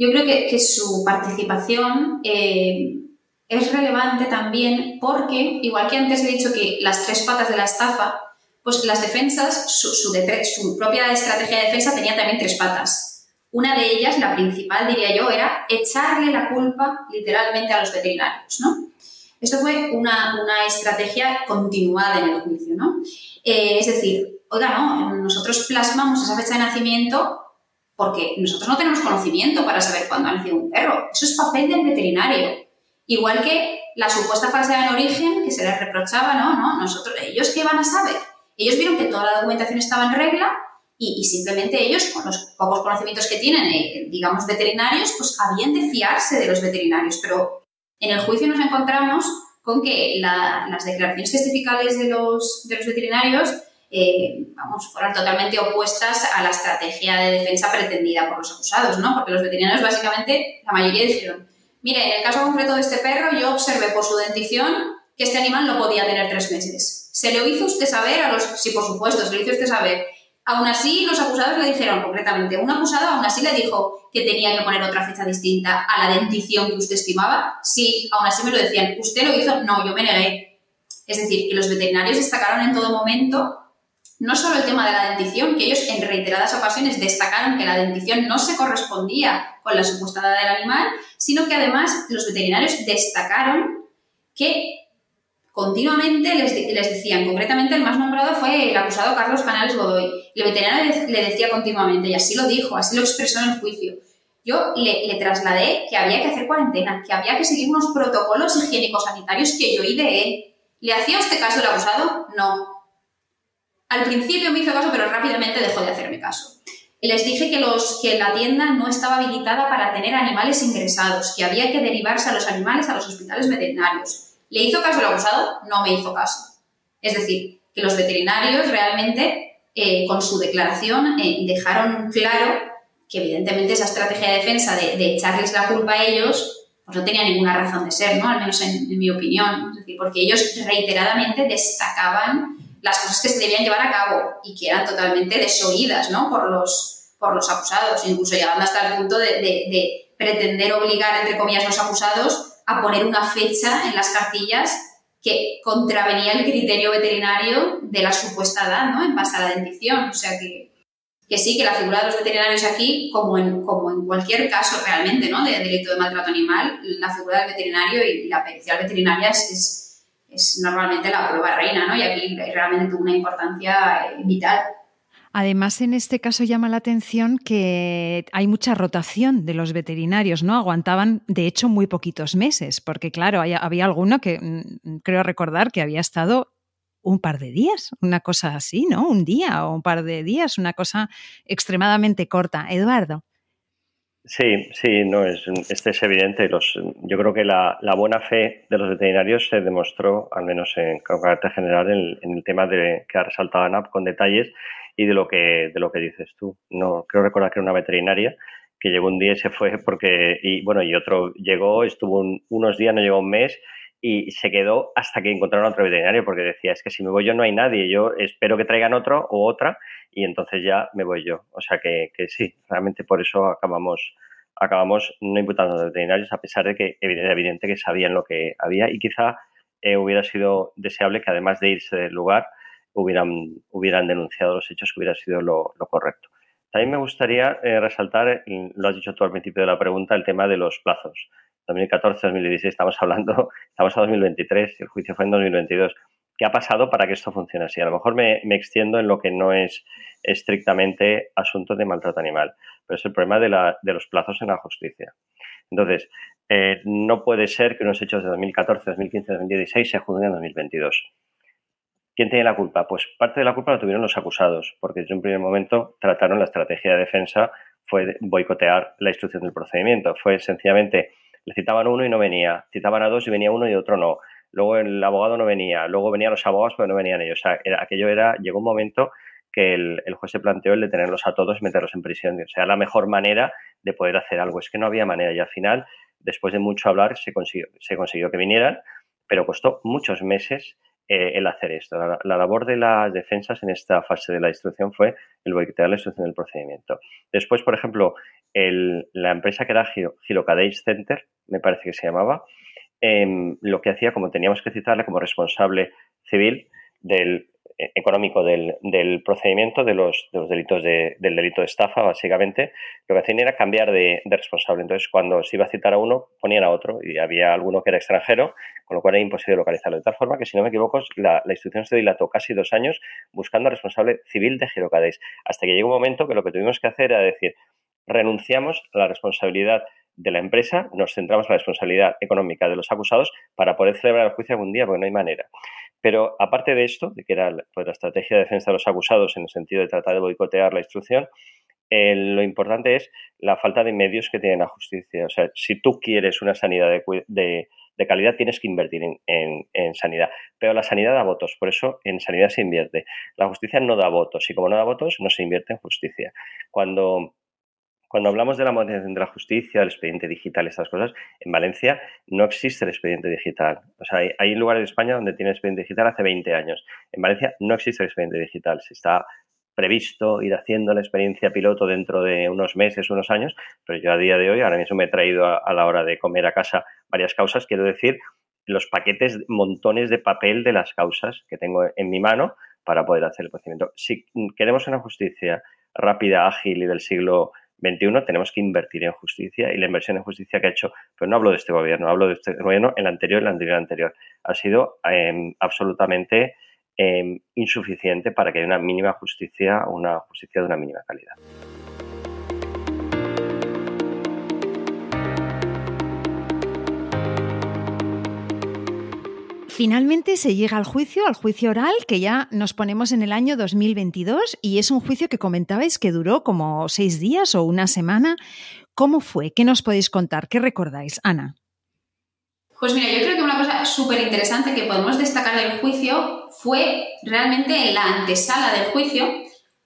yo creo que, su participación eh, es relevante también porque, igual que antes he dicho que las tres patas de la estafa, pues las defensas, su, propia estrategia de defensa tenía también tres patas. Una de ellas, la principal, diría yo, era echarle la culpa literalmente a los veterinarios. Esto fue una, estrategia continuada en el juicio. Eh, es decir, oiga, no, nosotros plasmamos esa fecha de nacimiento porque nosotros no tenemos conocimiento para saber cuándo ha nacido un perro. Eso es papel del veterinario. Igual que la supuesta falsedad en origen que se les reprochaba, ¿no? ¿no? Nosotros, ¿Ellos qué van a saber? Ellos vieron que toda la documentación estaba en regla y, simplemente ellos, con los pocos conocimientos que tienen, eh, digamos, veterinarios, pues habían de fiarse de los veterinarios. Pero En el juicio nos encontramos con que las declaraciones testificales de los, de los veterinarios eh, vamos, fueran totalmente opuestas a la estrategia de defensa pretendida por los acusados, ¿no? Porque los veterinarios básicamente, la mayoría dijeron, mire, en el caso concreto de este perro yo observé por su dentición que este animal no podía tener tres meses. ¿Se le hizo usted saber a los...? Sí, por supuesto, se le hizo usted saber. Aún así, los acusados le dijeron concretamente, un acusado aún así le dijo que tenía que poner otra fecha distinta a la dentición que usted estimaba. Sí, aún así me lo decían. ¿Usted lo hizo? No, yo me negué. Es decir, que los veterinarios destacaron en todo momento no solo el tema de la dentición, que ellos en reiteradas ocasiones destacaron que la dentición no se correspondía con la supuesta edad del animal, sino que además los veterinarios destacaron que continuamente les, les, decían, concretamente el más nombrado fue el acusado Carlos Canales Godoy, el veterinario le, decía continuamente, y así lo dijo, así lo expresó en el juicio, yo le, trasladé que había que hacer cuarentena, que había que seguir unos protocolos higiénicos sanitarios que yo ideé. ¿Le hacía este caso el acusado? No. Al principio me hizo caso, pero rápidamente dejó de hacerme caso. Les dije que, los, que la tienda no estaba habilitada para tener animales ingresados, que había que derivarse a los animales a los hospitales veterinarios. ¿Le hizo caso el abusado? No me hizo caso. Es decir, que los veterinarios realmente, eh, con su declaración, eh, dejaron claro que evidentemente esa estrategia de defensa de, echarles la culpa a ellos, pues no tenía ninguna razón de ser, ¿no? Al menos en, en mi opinión. Es decir, porque ellos reiteradamente destacaban las cosas que se debían llevar a cabo y que eran totalmente desoídas ¿no? por, los, por los acusados, incluso llegando hasta el punto de, pretender obligar, entre comillas, a los acusados a poner una fecha en las cartillas que contravenía el criterio veterinario de la supuesta edad, ¿no? En base a la dentición. O sea que, que sí, que la figura de los veterinarios aquí, como en, como en cualquier caso realmente, ¿no? De delito de maltrato animal, la figura del veterinario y la pericial veterinaria es es normalmente la prueba reina, ¿no? Y aquí realmente tuvo una importancia eh, vital. Además, en este caso llama la atención que hay mucha rotación de los veterinarios, ¿no? Aguantaban, de hecho, muy poquitos meses, porque claro, había alguno que mm, creo recordar que había estado un par de días, una cosa así, ¿no? Un día o un par de días, una cosa extremadamente corta. Eduardo. Sí, sí, no, es, este es evidente. Los, yo creo que la, buena fe de los veterinarios se demostró, al menos en, carácter general, en, el tema de que ha resaltado ANAP con detalles y de lo que de lo que dices tú. No creo recordar que era una veterinaria que llegó un día y se fue porque y bueno y otro llegó, estuvo unos días, no llegó un mes y se quedó hasta que encontraron otro veterinario porque decía es que si me voy yo no hay nadie, yo espero que traigan otro o otra y entonces ya me voy yo. O sea que, que sí, realmente por eso acabamos acabamos no imputando a los veterinarios, a pesar de que era evidente que sabían lo que había y quizá eh, hubiera sido deseable que además de irse del lugar hubieran, hubieran denunciado los hechos, que hubiera sido lo, correcto. También me gustaría eh, resaltar, lo has dicho tú al principio de la pregunta, el tema de los plazos. 2014-2016 estamos hablando, estamos a 2023, el juicio fue en 2022. ¿Qué ha pasado para que esto funcione así? A lo mejor me, extiendo en lo que no es estrictamente asunto de maltrato animal, pero es el problema de, los plazos en la justicia. Entonces, eh, no puede ser que unos hechos de 2014, 2015, 2016 se juzguen en 2022. ¿Quién tiene la culpa? Pues parte de la culpa la tuvieron los acusados, porque desde un primer momento trataron la estrategia de defensa fue boicotear la instrucción del procedimiento. Fue sencillamente, le citaban uno y no venía, citaban a dos y venía uno y otro no luego el abogado no venía, luego venían los abogados pero no venían ellos. O sea, aquello era, llegó un momento que el, juez se planteó el de tenerlos a todos y meterlos en prisión. O sea, la mejor manera de poder hacer algo. Es que no había manera y al final, después de mucho hablar, se consiguió, que vinieran, pero costó muchos meses eh, el hacer esto. La, labor de las defensas en esta fase de la instrucción fue el boicotear la instrucción del procedimiento. Después, por ejemplo, la empresa que era Girocadage Center, me parece que se llamaba, Lo que hacía, como teníamos que citarle como responsable civil del eh, económico del, procedimiento de los, delitos del delito de estafa, básicamente, lo que hacían era cambiar de, responsable. Entonces, cuando se iba a citar a uno, ponían a otro y había alguno que era extranjero, con lo cual era imposible localizarlo. De tal forma que, si no me equivoco, la, la institución se dilató casi dos años buscando al responsable civil de Girocadéis, hasta que llegó un momento que lo que tuvimos que hacer era decir, renunciamos a la responsabilidad de la empresa, nos centramos en la responsabilidad económica de los acusados para poder celebrar el juicio algún día, porque no hay manera. Pero aparte de esto, de que era pues, la estrategia de defensa de los acusados en el sentido de tratar de boicotear la instrucción, eh, lo importante es la falta de medios que tiene la justicia. O sea, si tú quieres una sanidad de, de calidad, tienes que invertir en, sanidad. Pero la sanidad da votos, por eso en sanidad se invierte. La justicia no da votos y como no da votos, no se invierte en justicia. Cuando cuando hablamos de la modernización de la justicia, el expediente digital, estas cosas, en Valencia no existe el expediente digital. O sea, hay, lugares de España donde tiene expediente digital hace 20 años. En Valencia no existe el expediente digital. Se está previsto ir haciendo la experiencia piloto dentro de unos meses, unos años, pero yo a día de hoy, ahora mismo me he traído a, la hora de comer a casa varias causas, quiero decir, los paquetes, montones de papel de las causas que tengo en mi mano para poder hacer el procedimiento. Si queremos una justicia rápida, ágil y del siglo 21 tenemos que invertir en justicia y la inversión en justicia que ha hecho, pero no hablo de este gobierno, hablo de este gobierno, el anterior, el anterior, el anterior, ha sido em, absolutamente em, insuficiente para que haya una mínima justicia, una justicia de una mínima calidad. Finalmente se llega al juicio, al juicio oral, que ya nos ponemos en el año 2022 y es un juicio que comentabais que duró como seis días o una semana. ¿Cómo fue? ¿Qué nos podéis contar? ¿Qué recordáis, Ana? Pues mira, yo creo que una cosa súper interesante que podemos destacar del juicio fue realmente en la antesala del juicio,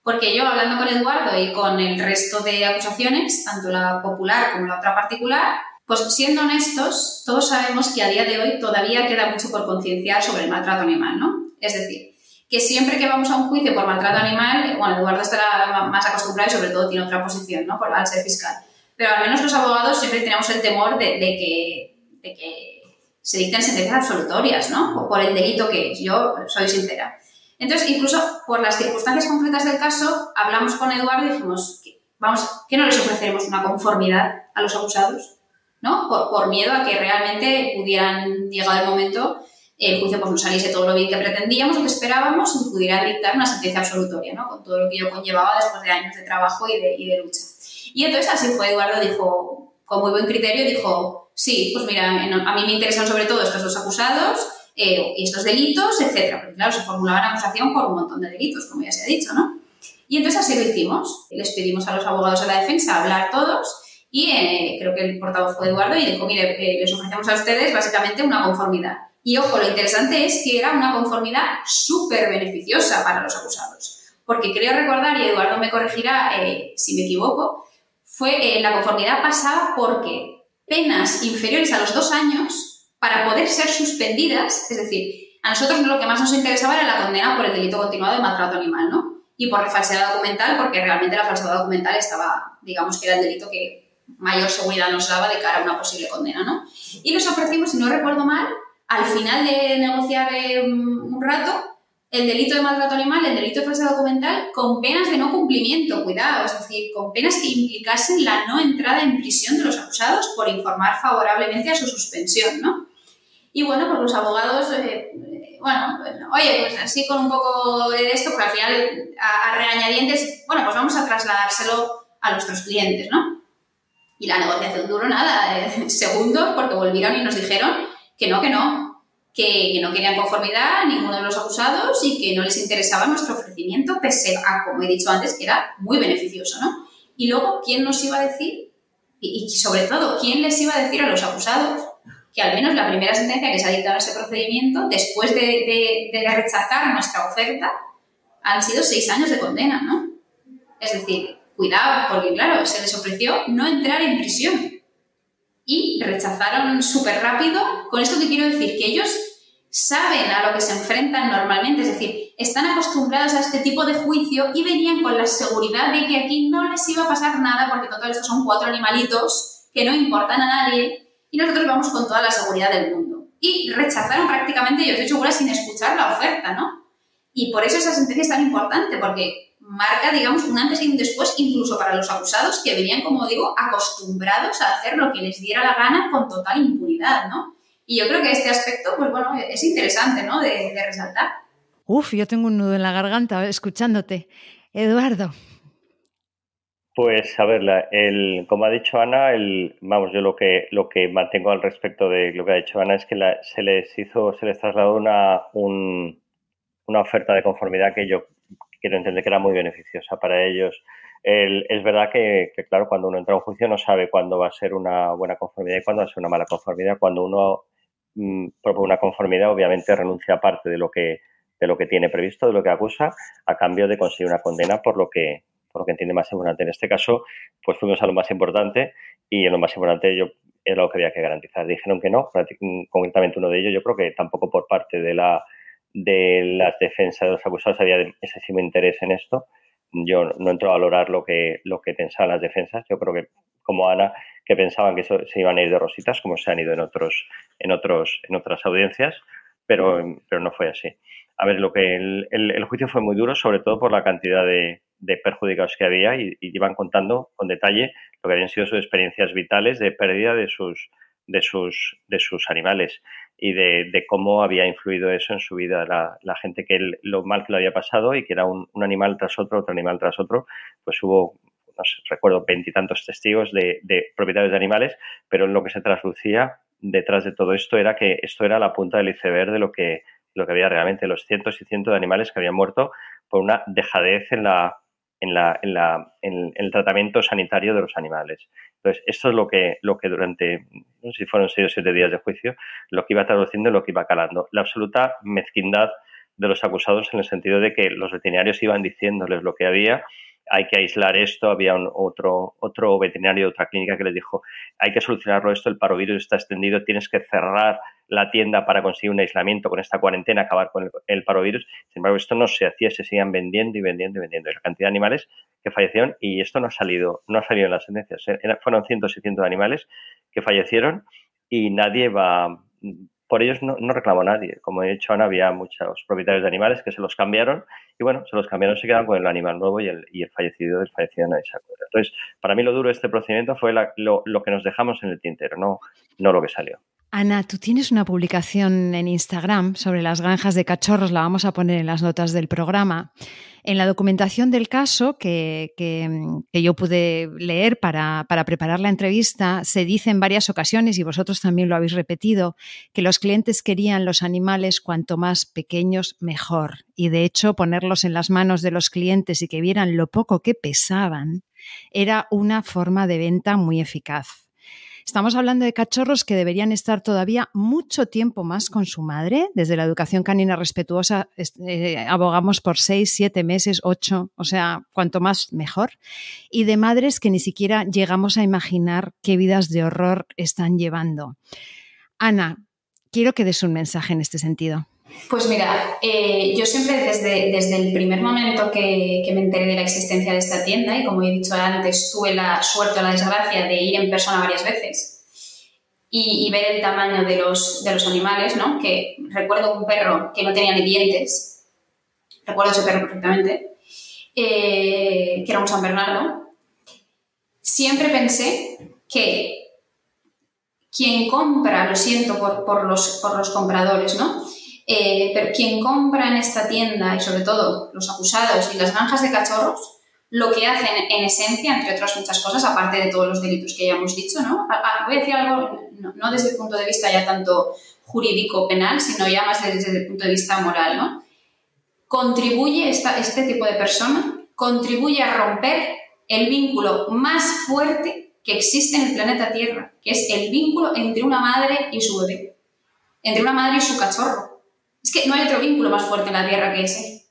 porque yo hablando con Eduardo y con el resto de acusaciones, tanto la popular como la otra particular, pues siendo honestos, todos sabemos que a día de hoy todavía queda mucho por concienciar sobre el maltrato animal, ¿no? Es decir, que siempre que vamos a un juicio por maltrato animal, bueno, Eduardo estará más acostumbrado y sobre todo tiene otra posición, ¿no? Por, al ser fiscal. Pero al menos los abogados siempre tenemos el temor de, que, que se dicten sentencias absolutorias, ¿no? Por el delito que es. Yo soy sincera. Entonces, incluso por las circunstancias concretas del caso, hablamos con Eduardo y dijimos, vamos, ¿qué no les ofreceremos una conformidad a los acusados? ¿No? Por, miedo a que realmente pudieran, llegar el momento, el juicio pues, no saliese todo lo bien que pretendíamos o que esperábamos y pudieran dictar una sentencia absolutoria, ¿no? Con todo lo que yo conllevaba después de años de trabajo y de, lucha. Y entonces así fue, Eduardo dijo, con muy buen criterio, dijo, sí, pues mira, a mí me interesan sobre todo estos dos acusados, eh, estos delitos, etcétera, porque claro, se formulaban acusación por un montón de delitos, como ya se ha dicho, ¿no? Y entonces así lo hicimos. Les pedimos a los abogados de la defensa hablar todos y eh, creo que el portavoz fue Eduardo y dijo, mire, eh, les ofrecemos a ustedes básicamente una conformidad. Y ojo, lo interesante es que era una conformidad súper beneficiosa para los acusados. Porque creo recordar, y Eduardo me corregirá eh, si me equivoco, fue la conformidad pasada porque penas inferiores a los dos años para poder ser suspendidas, es decir, a nosotros lo que más nos interesaba era la condena por el delito continuado de maltrato animal, ¿no? Y por falsedad documental, porque realmente la falsedad documental estaba, digamos que era el delito que mayor seguridad nos daba de cara a una posible condena, ¿no? Y les ofrecimos, si no recuerdo mal, al final de negociar eh, un rato, el delito de maltrato animal, el delito de falsedad documental, con penas de no cumplimiento, cuidado, es decir, con penas que implicasen la no entrada en prisión de los acusados por informar favorablemente a su suspensión, ¿no? Y bueno, pues los abogados, eh, bueno, oye, pues así con un poco de esto, pero al final a, a bueno, pues vamos a trasladárselo a nuestros clientes, ¿no? Y la negociación duró nada, eh, segundos, porque volvieron y nos dijeron que no, que no, que, no querían conformidad ninguno de los acusados y que no les interesaba nuestro ofrecimiento, pese a, como he dicho antes, que era muy beneficioso, ¿no? Y luego, ¿quién nos iba a decir? Y, sobre todo, ¿quién les iba a decir a los acusados que al menos la primera sentencia que se ha dictado ese procedimiento, después de, de rechazar nuestra oferta, han sido seis años de condena, ¿no? Es decir, cuidado, porque claro, se les ofreció no entrar en prisión y rechazaron súper rápido. Con esto quiero decir, que ellos saben a lo que se enfrentan normalmente, es decir, están acostumbrados a este tipo de juicio y venían con la seguridad de que aquí no les iba a pasar nada porque total estos son cuatro animalitos que no importan a nadie y nosotros vamos con toda la seguridad del mundo. Y rechazaron prácticamente, yo estoy segura, sin escuchar la oferta, ¿no? Y por eso esa sentencia es tan importante, porque marca, digamos, un antes y un después, incluso para los acusados que venían, como digo, acostumbrados a hacer lo que les diera la gana con total impunidad, ¿no? Y yo creo que este aspecto, pues bueno, es interesante, ¿no? De, resaltar. Uf, yo tengo un nudo en la garganta escuchándote. Eduardo. Pues a ver, el, como ha dicho Ana, el, vamos, yo lo que lo que mantengo al respecto de lo que ha dicho Ana es que se les hizo, se les trasladó una, una oferta de conformidad que yo quiero entender que era muy beneficiosa para ellos. es verdad que, claro, cuando uno entra a un juicio no sabe cuándo va a ser una buena conformidad y cuándo va a ser una mala conformidad. Cuando uno mm, propone una conformidad, obviamente renuncia a parte de lo que de lo que tiene previsto, de lo que acusa, a cambio de conseguir una condena por lo que por lo que entiende más importante. En este caso, pues fuimos a lo más importante y en lo más importante yo era lo que había que garantizar. Dijeron que no, concretamente uno de ellos, yo creo que tampoco por parte de la de las defensas de los acusados había excesivo interés en esto. Yo no entro a valorar lo que, lo que pensaban las defensas. Yo creo que, como Ana, que pensaban que eso, se iban a ir de rositas, como se han ido en otros, en otros, en otras audiencias, pero, pero no fue así. A ver, lo que el, el, juicio fue muy duro, sobre todo por la cantidad de, perjudicados que había y, y, iban contando con detalle lo que habían sido sus experiencias vitales de pérdida de sus, de sus, de sus animales y de, cómo había influido eso en su vida, la, gente que lo mal que lo había pasado y que era un, animal tras otro, otro animal tras otro, pues hubo, no sé, recuerdo, veintitantos testigos de, de propietarios de animales, pero en lo que se traslucía detrás de todo esto era que esto era la punta del iceberg de lo que, lo que había realmente, los cientos y cientos de animales que habían muerto por una dejadez en la, en, la, en, la, en, el tratamiento sanitario de los animales. Entonces, esto es lo que, lo que durante, no sé si fueron seis o siete días de juicio, lo que iba traduciendo y lo que iba calando. La absoluta mezquindad de los acusados en el sentido de que los veterinarios iban diciéndoles lo que había hay que aislar esto. Había un, otro, otro veterinario de otra clínica que les dijo, hay que solucionarlo esto, el parovirus está extendido, tienes que cerrar la tienda para conseguir un aislamiento con esta cuarentena, acabar con el, parovirus. Sin embargo, esto no se hacía, se siguen vendiendo y vendiendo y vendiendo. Y la cantidad de animales que fallecieron, y esto no ha salido, no ha salido en las sentencias. Fueron cientos y cientos de animales que fallecieron y nadie va, por ellos no, reclamó nadie. Como he dicho, Ana, había muchos propietarios de animales que se los cambiaron y bueno, se los cambiaron, se quedaron con el animal nuevo y el, el fallecido del fallecido nadie se acuerda. Entonces, para mí lo duro de este procedimiento fue lo, lo, que nos dejamos en el tintero, no, no lo que salió. Ana, tú tienes una publicación en Instagram sobre las granjas de cachorros, la vamos a poner en las notas del programa. En la documentación del caso que, yo pude leer para, preparar la entrevista, se dice en varias ocasiones, y vosotros también lo habéis repetido, que los clientes querían los animales cuanto más pequeños, mejor. Y de hecho, ponerlos en las manos de los clientes y que vieran lo poco que pesaban era una forma de venta muy eficaz. Estamos hablando de cachorros que deberían estar todavía mucho tiempo más con su madre. Desde la educación canina respetuosa eh, abogamos por seis, siete meses, ocho, o sea, cuanto más mejor. Y de madres que ni siquiera llegamos a imaginar qué vidas de horror están llevando. Ana, quiero que des un mensaje en este sentido. Pues mira, eh, yo siempre desde, desde el primer momento que, que, me enteré de la existencia de esta tienda, y como he dicho antes, tuve la suerte o la desgracia de ir en persona varias veces y, ver el tamaño de los, de los animales, ¿no? Que recuerdo un perro que no tenía ni dientes, recuerdo ese perro perfectamente, eh, que era un San Bernardo. Siempre pensé que quien compra, lo siento por, por, los, por los compradores, ¿no? Eh, pero quien compra en esta tienda y sobre todo los acusados y las granjas de cachorros, lo que hacen en esencia, entre otras muchas cosas, aparte de todos los delitos que ya hemos dicho, ¿no? Voy a decir algo, no, no desde el punto de vista ya tanto jurídico-penal, sino ya más desde el punto de vista moral, ¿no? Contribuye esta, este tipo de persona, contribuye a romper el vínculo más fuerte que existe en el planeta Tierra, que es el vínculo entre una madre y su bebé, entre una madre y su cachorro. Es que no hay otro vínculo más fuerte en la Tierra que ese.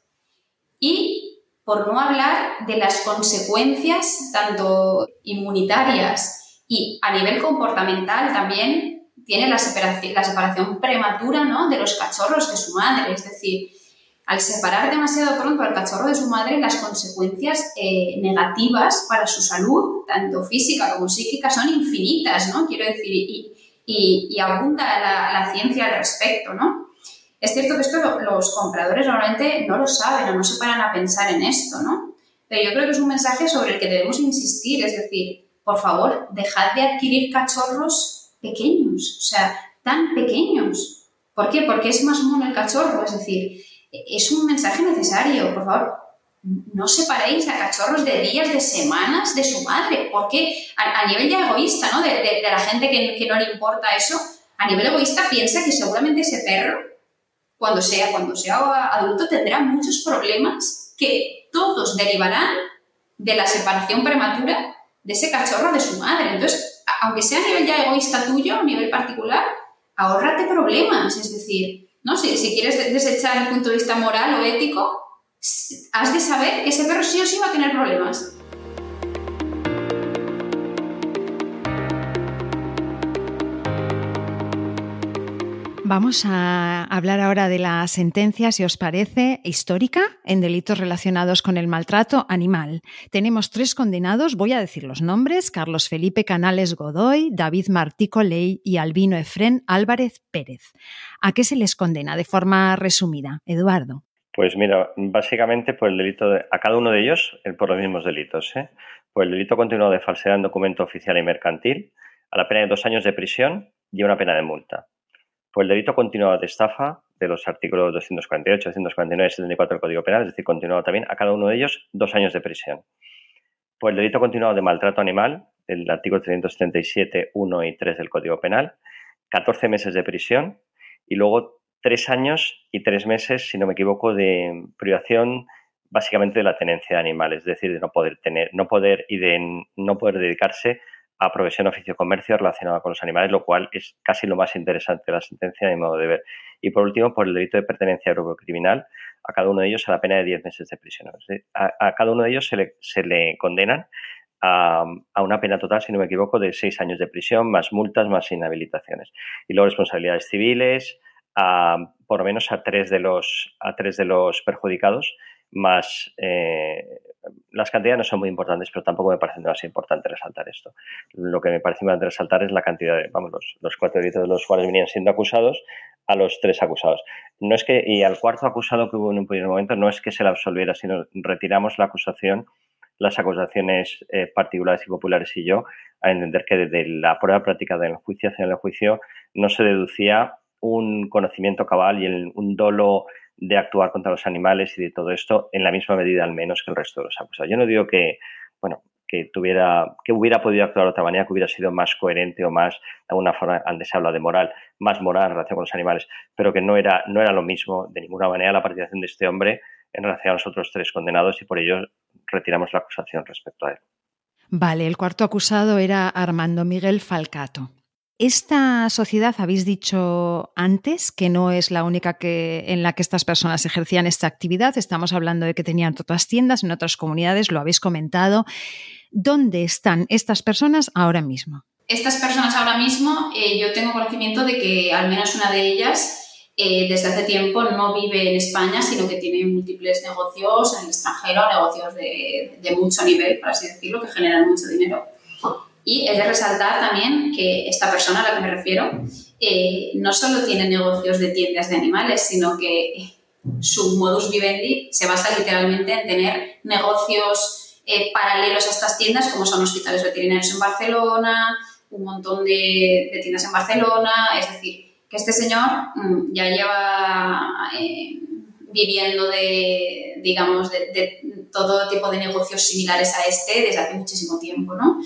Y por no hablar de las consecuencias, tanto inmunitarias y a nivel comportamental también, tiene la separación, la separación prematura ¿no? de los cachorros de su madre. Es decir, al separar demasiado pronto al cachorro de su madre, las consecuencias eh, negativas para su salud, tanto física como psíquica, son infinitas, ¿no? Quiero decir, y, y, y abunda la, la, ciencia al respecto, ¿no? Es cierto que esto lo, los compradores normalmente no lo saben o no se paran a pensar en esto, ¿no? Pero yo creo que es un mensaje sobre el que debemos insistir, es decir, por favor, dejad de adquirir cachorros pequeños, o sea, tan pequeños. ¿Por qué? Porque es más mono el cachorro, es decir, es un mensaje necesario, por favor, no separéis a cachorros de días, de semanas de su madre, porque a, a nivel ya egoísta, ¿no? De la gente que, que no le importa eso, a nivel egoísta piensa que seguramente ese perro cuando sea, cuando sea adulto tendrá muchos problemas que todos derivarán de la separación prematura de ese cachorro de su madre. Entonces, aunque sea a nivel ya egoísta tuyo, a nivel particular, ahórrate problemas. Es decir, ¿no? Si, si quieres desechar el punto de vista moral o ético, has de saber que ese perro sí o sí va a tener problemas. Vamos a hablar ahora de la sentencia, si os parece, histórica en delitos relacionados con el maltrato animal. Tenemos tres condenados, voy a decir los nombres, Carlos Felipe Canales Godoy, David Martico Ley y Albino Efrén Álvarez Pérez. ¿A qué se les condena de forma resumida, Eduardo? Pues mira, básicamente por el delito de, a cada uno de ellos por los mismos delitos. ¿eh? Por el delito continuado de falsedad en documento oficial y mercantil, a la pena de dos años de prisión y una pena de multa por el delito continuado de estafa de los artículos 248, 249 y 74 del Código Penal, es decir, continuado también a cada uno de ellos dos años de prisión. Por el delito continuado de maltrato animal, del artículo 377, 1 y 3 del Código Penal, 14 meses de prisión y luego tres años y tres meses, si no me equivoco, de privación básicamente de la tenencia de animales, es decir, de no poder tener, no poder y de no poder dedicarse a profesión, oficio, comercio relacionado con los animales, lo cual es casi lo más interesante de la sentencia de modo de ver. Y por último, por el delito de pertenencia a grupo criminal, a cada uno de ellos a la pena de 10 meses de prisión. A, cada uno de ellos se le, se le condenan a, una pena total, si no me equivoco, de 6 años de prisión, más multas, más inhabilitaciones. Y luego responsabilidades civiles, a, por lo menos a tres de los, a tres de los perjudicados más eh, las cantidades no son muy importantes, pero tampoco me parece más importante resaltar esto. Lo que me parece importante resaltar es la cantidad de, vamos, los, cuatro delitos de los cuales venían siendo acusados a los tres acusados. No es que, y al cuarto acusado que hubo en un primer momento, no es que se le absolviera, sino retiramos la acusación, las acusaciones eh, particulares y populares y yo, a entender que desde la prueba práctica del juicio hacia el juicio no se deducía un conocimiento cabal y un dolo de actuar contra los animales y de todo esto en la misma medida al menos que el resto de los acusados. Yo no digo que, bueno, que tuviera, que hubiera podido actuar de otra manera, que hubiera sido más coherente o más, de alguna forma, antes se habla de moral, más moral en relación con los animales, pero que no era, no era lo mismo de ninguna manera la participación de este hombre en relación a los otros tres condenados y por ello retiramos la acusación respecto a él. Vale, el cuarto acusado era Armando Miguel Falcato. Esta sociedad, habéis dicho antes, que no es la única que, en la que estas personas ejercían esta actividad. Estamos hablando de que tenían otras tiendas en otras comunidades, lo habéis comentado. ¿Dónde están estas personas ahora mismo? Estas personas ahora mismo, eh, yo tengo conocimiento de que al menos una de ellas eh, desde hace tiempo no vive en España, sino que tiene múltiples negocios en el extranjero, negocios de, de mucho nivel, por así decirlo, que generan mucho dinero. Y es de resaltar también que esta persona a la que me refiero eh, no solo tiene negocios de tiendas de animales, sino que su modus vivendi se basa literalmente en tener negocios eh, paralelos a estas tiendas, como son hospitales veterinarios en Barcelona, un montón de, tiendas en Barcelona, es decir, que este señor mm, ya lleva eh, viviendo de, digamos, de, todo tipo de negocios similares a este desde hace muchísimo tiempo, ¿no?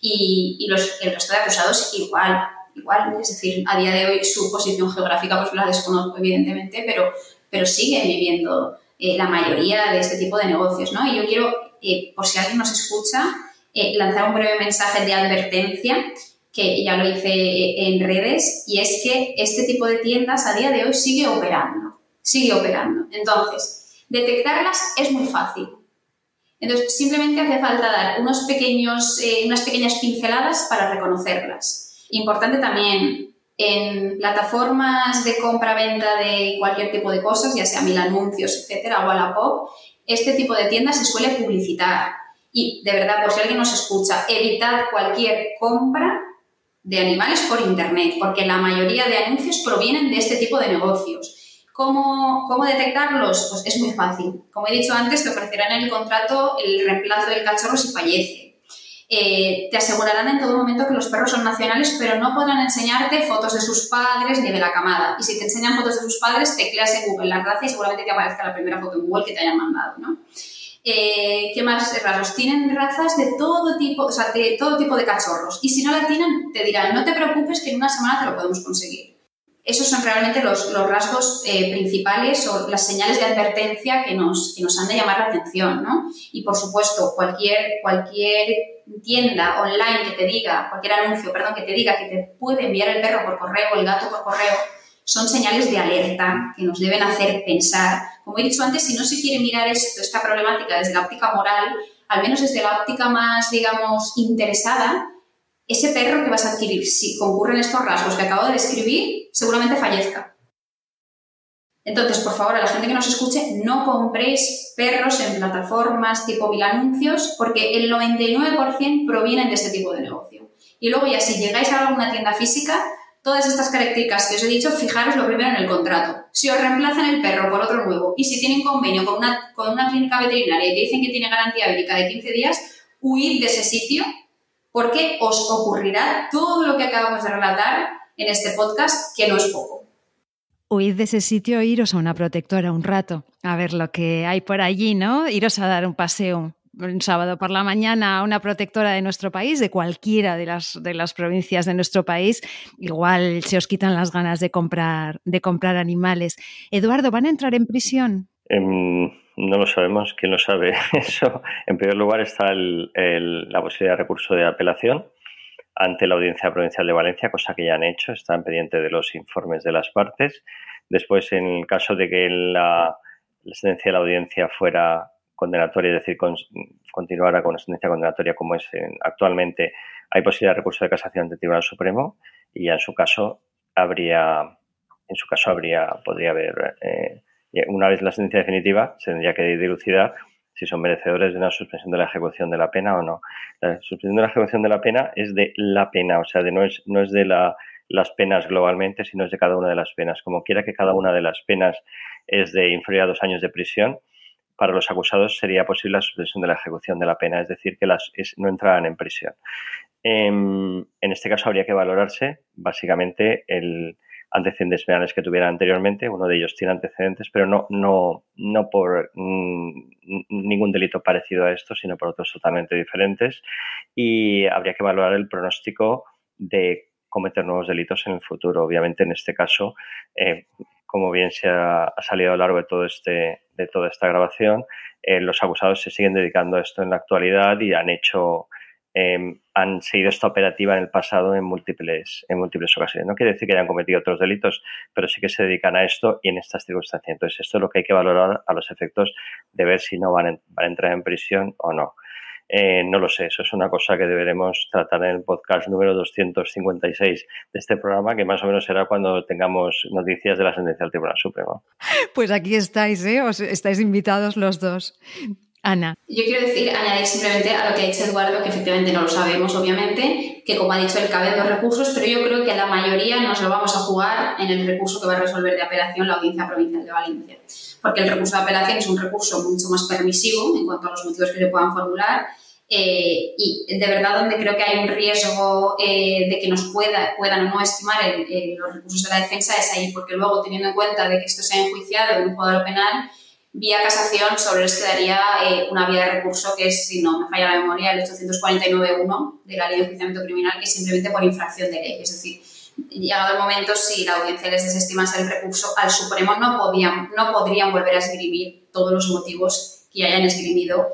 Y, los, el resto de acusados igual, igual, es decir, a día de hoy su posición geográfica pues la desconozco evidentemente, pero, pero siguen viviendo eh, la mayoría de este tipo de negocios, ¿no? Y yo quiero, eh, por si alguien nos escucha, eh, lanzar un breve mensaje de advertencia que ya lo hice en redes, y es que este tipo de tiendas a día de hoy sigue operando, sigue operando. Entonces, detectarlas es muy fácil. Entonces, simplemente hace falta dar unos pequeños, eh, unas pequeñas pinceladas para reconocerlas. Importante también, en plataformas de compra-venta de cualquier tipo de cosas, ya sea mil anuncios, etcétera, o a la pop, este tipo de tiendas se suele publicitar. Y de verdad, por si alguien nos escucha, evitad cualquier compra de animales por internet, porque la mayoría de anuncios provienen de este tipo de negocios. ¿Cómo, ¿Cómo, detectarlos? Pues es muy fácil. Como he dicho antes, te ofrecerán en el contrato el reemplazo del cachorro si fallece. Eh, te asegurarán en todo momento que los perros son nacionales, pero no podrán enseñarte fotos de sus padres ni de la camada. Y si te enseñan fotos de sus padres, te creas en Google la raza y seguramente te aparezca la primera foto en Google que te hayan mandado, ¿no? Eh, ¿Qué más razas? Tienen razas de todo tipo, o sea, de todo tipo de cachorros. Y si no la tienen, te dirán, no te preocupes que en una semana te lo podemos conseguir. Esos son realmente los, rasgos eh, principales o las señales de advertencia que nos, que nos han de llamar la atención, ¿no? Y por supuesto, cualquier, cualquier tienda online que te diga, cualquier anuncio, perdón, que te diga que te puede enviar el perro por correo o el gato por correo, son señales de alerta que nos deben hacer pensar. Como he dicho antes, si no se quiere mirar esto, esta problemática desde la óptica moral, al menos desde la óptica más, digamos, interesada, ese perro que vas a adquirir, si concurren estos rasgos que acabo de describir, seguramente fallezca. Entonces, por favor, a la gente que nos escuche, no compréis perros en plataformas tipo mil anuncios, porque el 99% provienen de este tipo de negocio. Y luego ya si llegáis a alguna tienda física, todas estas características que os he dicho, fijaros lo primero en el contrato. Si os reemplazan el perro por otro nuevo y si tienen convenio con una, con una clínica veterinaria y te dicen que tiene garantía médica de 15 días, huid de ese sitio porque os ocurrirá todo lo que acabamos de relatar en este podcast, que no es poco. Huid de ese sitio e iros a una protectora un rato, a ver lo que hay por allí, ¿no? Iros a dar un paseo un sábado por la mañana a una protectora de nuestro país, de cualquiera de las, de las provincias de nuestro país, igual se os quitan las ganas de comprar, de comprar animales. Eduardo, ¿van a entrar en prisión? Em, no lo sabemos, ¿quién lo sabe eso? En primer lugar está la posibilidad de recurso de apelación ante la Audiencia Provincial de Valencia, cosa que ya han hecho, están pendientes de los informes de las partes. Después, en el caso de que la, sentencia de la audiencia fuera condenatoria, es decir, continuara con una sentencia condenatoria como es actualmente, hay posibilidad de recurso de casación ante el Tribunal Supremo y ya en su caso habría, en su caso habría, podría haber eh, una vez la sentencia definitiva, se tendría que dilucidar si son merecedores de una suspensión de la ejecución de la pena o no. La suspensión de la ejecución de la pena es de la pena, o sea, de no es, no es de las penas globalmente, sino es de cada una de las penas. Como quiera que cada una de las penas es de inferior a dos años de prisión, para los acusados sería posible la suspensión de la ejecución de la pena, es decir, que las no entrarán en prisión. En, en este caso habría que valorarse básicamente el, antecedentes penales que tuvieran anteriormente. Uno de ellos tiene antecedentes, pero no, no, no por mm, ningún delito parecido a esto, sino por otros totalmente diferentes. Y habría que valorar el pronóstico de cometer nuevos delitos en el futuro. Obviamente, en este caso, eh, como bien se ha, salido a lo largo de, todo este, de toda esta grabación, eh, los acusados se siguen dedicando a esto en la actualidad y han hecho Em, han seguido esta operativa en el pasado en múltiples, en múltiples ocasiones. No quiere decir que hayan cometido otros delitos, pero sí que se dedican a esto y en estas circunstancias. Entonces, esto es lo que hay que valorar a los efectos de ver si no van, a entrar en prisión o no. Eh, no lo sé, eso es una cosa que deberemos tratar en el podcast número 256 de este programa, que más o menos será cuando tengamos noticias de la sentencia del Tribunal Supremo. Pues aquí estáis, ¿eh? Os estáis invitados los dos. Ana. Yo quiero decir, añadir simplemente a lo que ha dicho Eduardo, que efectivamente no lo sabemos, obviamente, que como ha dicho él, caben dos recursos, pero yo creo que la mayoría nos lo vamos a jugar en el recurso que va a resolver de apelación la Audiencia Provincial de Valencia. Porque el recurso de apelación es un recurso mucho más permisivo en cuanto a los motivos que se puedan formular. Eh, y de verdad donde creo que hay un riesgo eh, de que nos pueda, puedan o no estimar los recursos de la defensa es ahí, porque luego teniendo en cuenta de que esto se ha enjuiciado en un cuadro penal, vía casación sobre les quedaría eh, una vía de recurso que es, si no me falla la memoria, el 849.1 de la Ley de Enjuiciamiento Criminal, que es simplemente por infracción de ley. Es decir, llegado el momento, si la audiencia les desestimase el recurso al Supremo, no, podían, no podrían volver a esgrimir todos los motivos que hayan esgrimido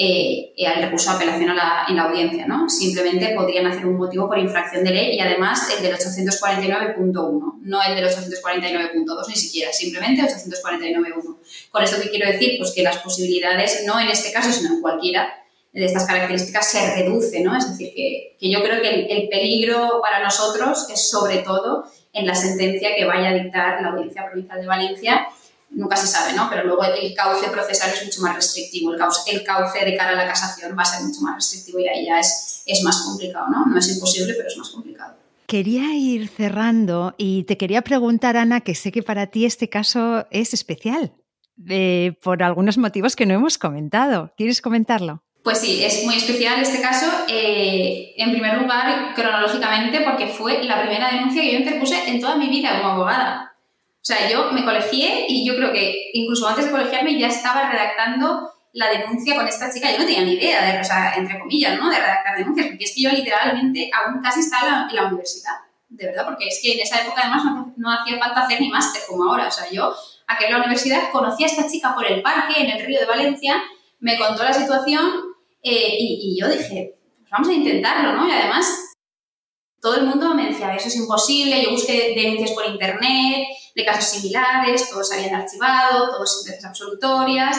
eh, al recurso de apelación en la audiencia. ¿no? Simplemente podrían hacer un motivo por infracción de ley y además el del 849.1, no el del 849.2 ni siquiera, simplemente 849.1. Con esto que quiero decir, pues que las posibilidades, no en este caso, sino en cualquiera de estas características, se reduce. ¿no? Es decir, que, que yo creo que el, el peligro para nosotros es sobre todo en la sentencia que vaya a dictar la Audiencia Provincial de Valencia nunca se sabe, ¿no? Pero luego el cauce procesal es mucho más restrictivo, el cauce, el cauce de cara a la casación va a ser mucho más restrictivo y ahí ya es, es más complicado, ¿no? No es imposible, pero es más complicado. Quería ir cerrando y te quería preguntar, Ana, que sé que para ti este caso es especial, eh, por algunos motivos que no hemos comentado. ¿Quieres comentarlo? Pues sí, es muy especial este caso. Eh, en primer lugar, cronológicamente, porque fue la primera denuncia que yo interpuse en toda mi vida como abogada. Sea, yo me colegié y yo creo que incluso antes de colegiarme ya estaba redactando la denuncia con esta chica. Yo no tenía ni idea, de, o sea, entre comillas, ¿no? De redactar denuncias, porque es que yo literalmente aún casi estaba en la, universidad. de verdad, porque es que en esa época además no, hacía falta hacer ni máster como ahora. O sea, yo, aquí en la universidad, conocí a esta chica por el parque, en el río de Valencia, me contó la situación eh, y, y, yo dije, pues vamos a intentarlo, ¿no? Y además, todo el mundo me decía, eso es imposible, yo busqué denuncias por internet de casos similares, todos habían archivado, todos sentencias absolutorias,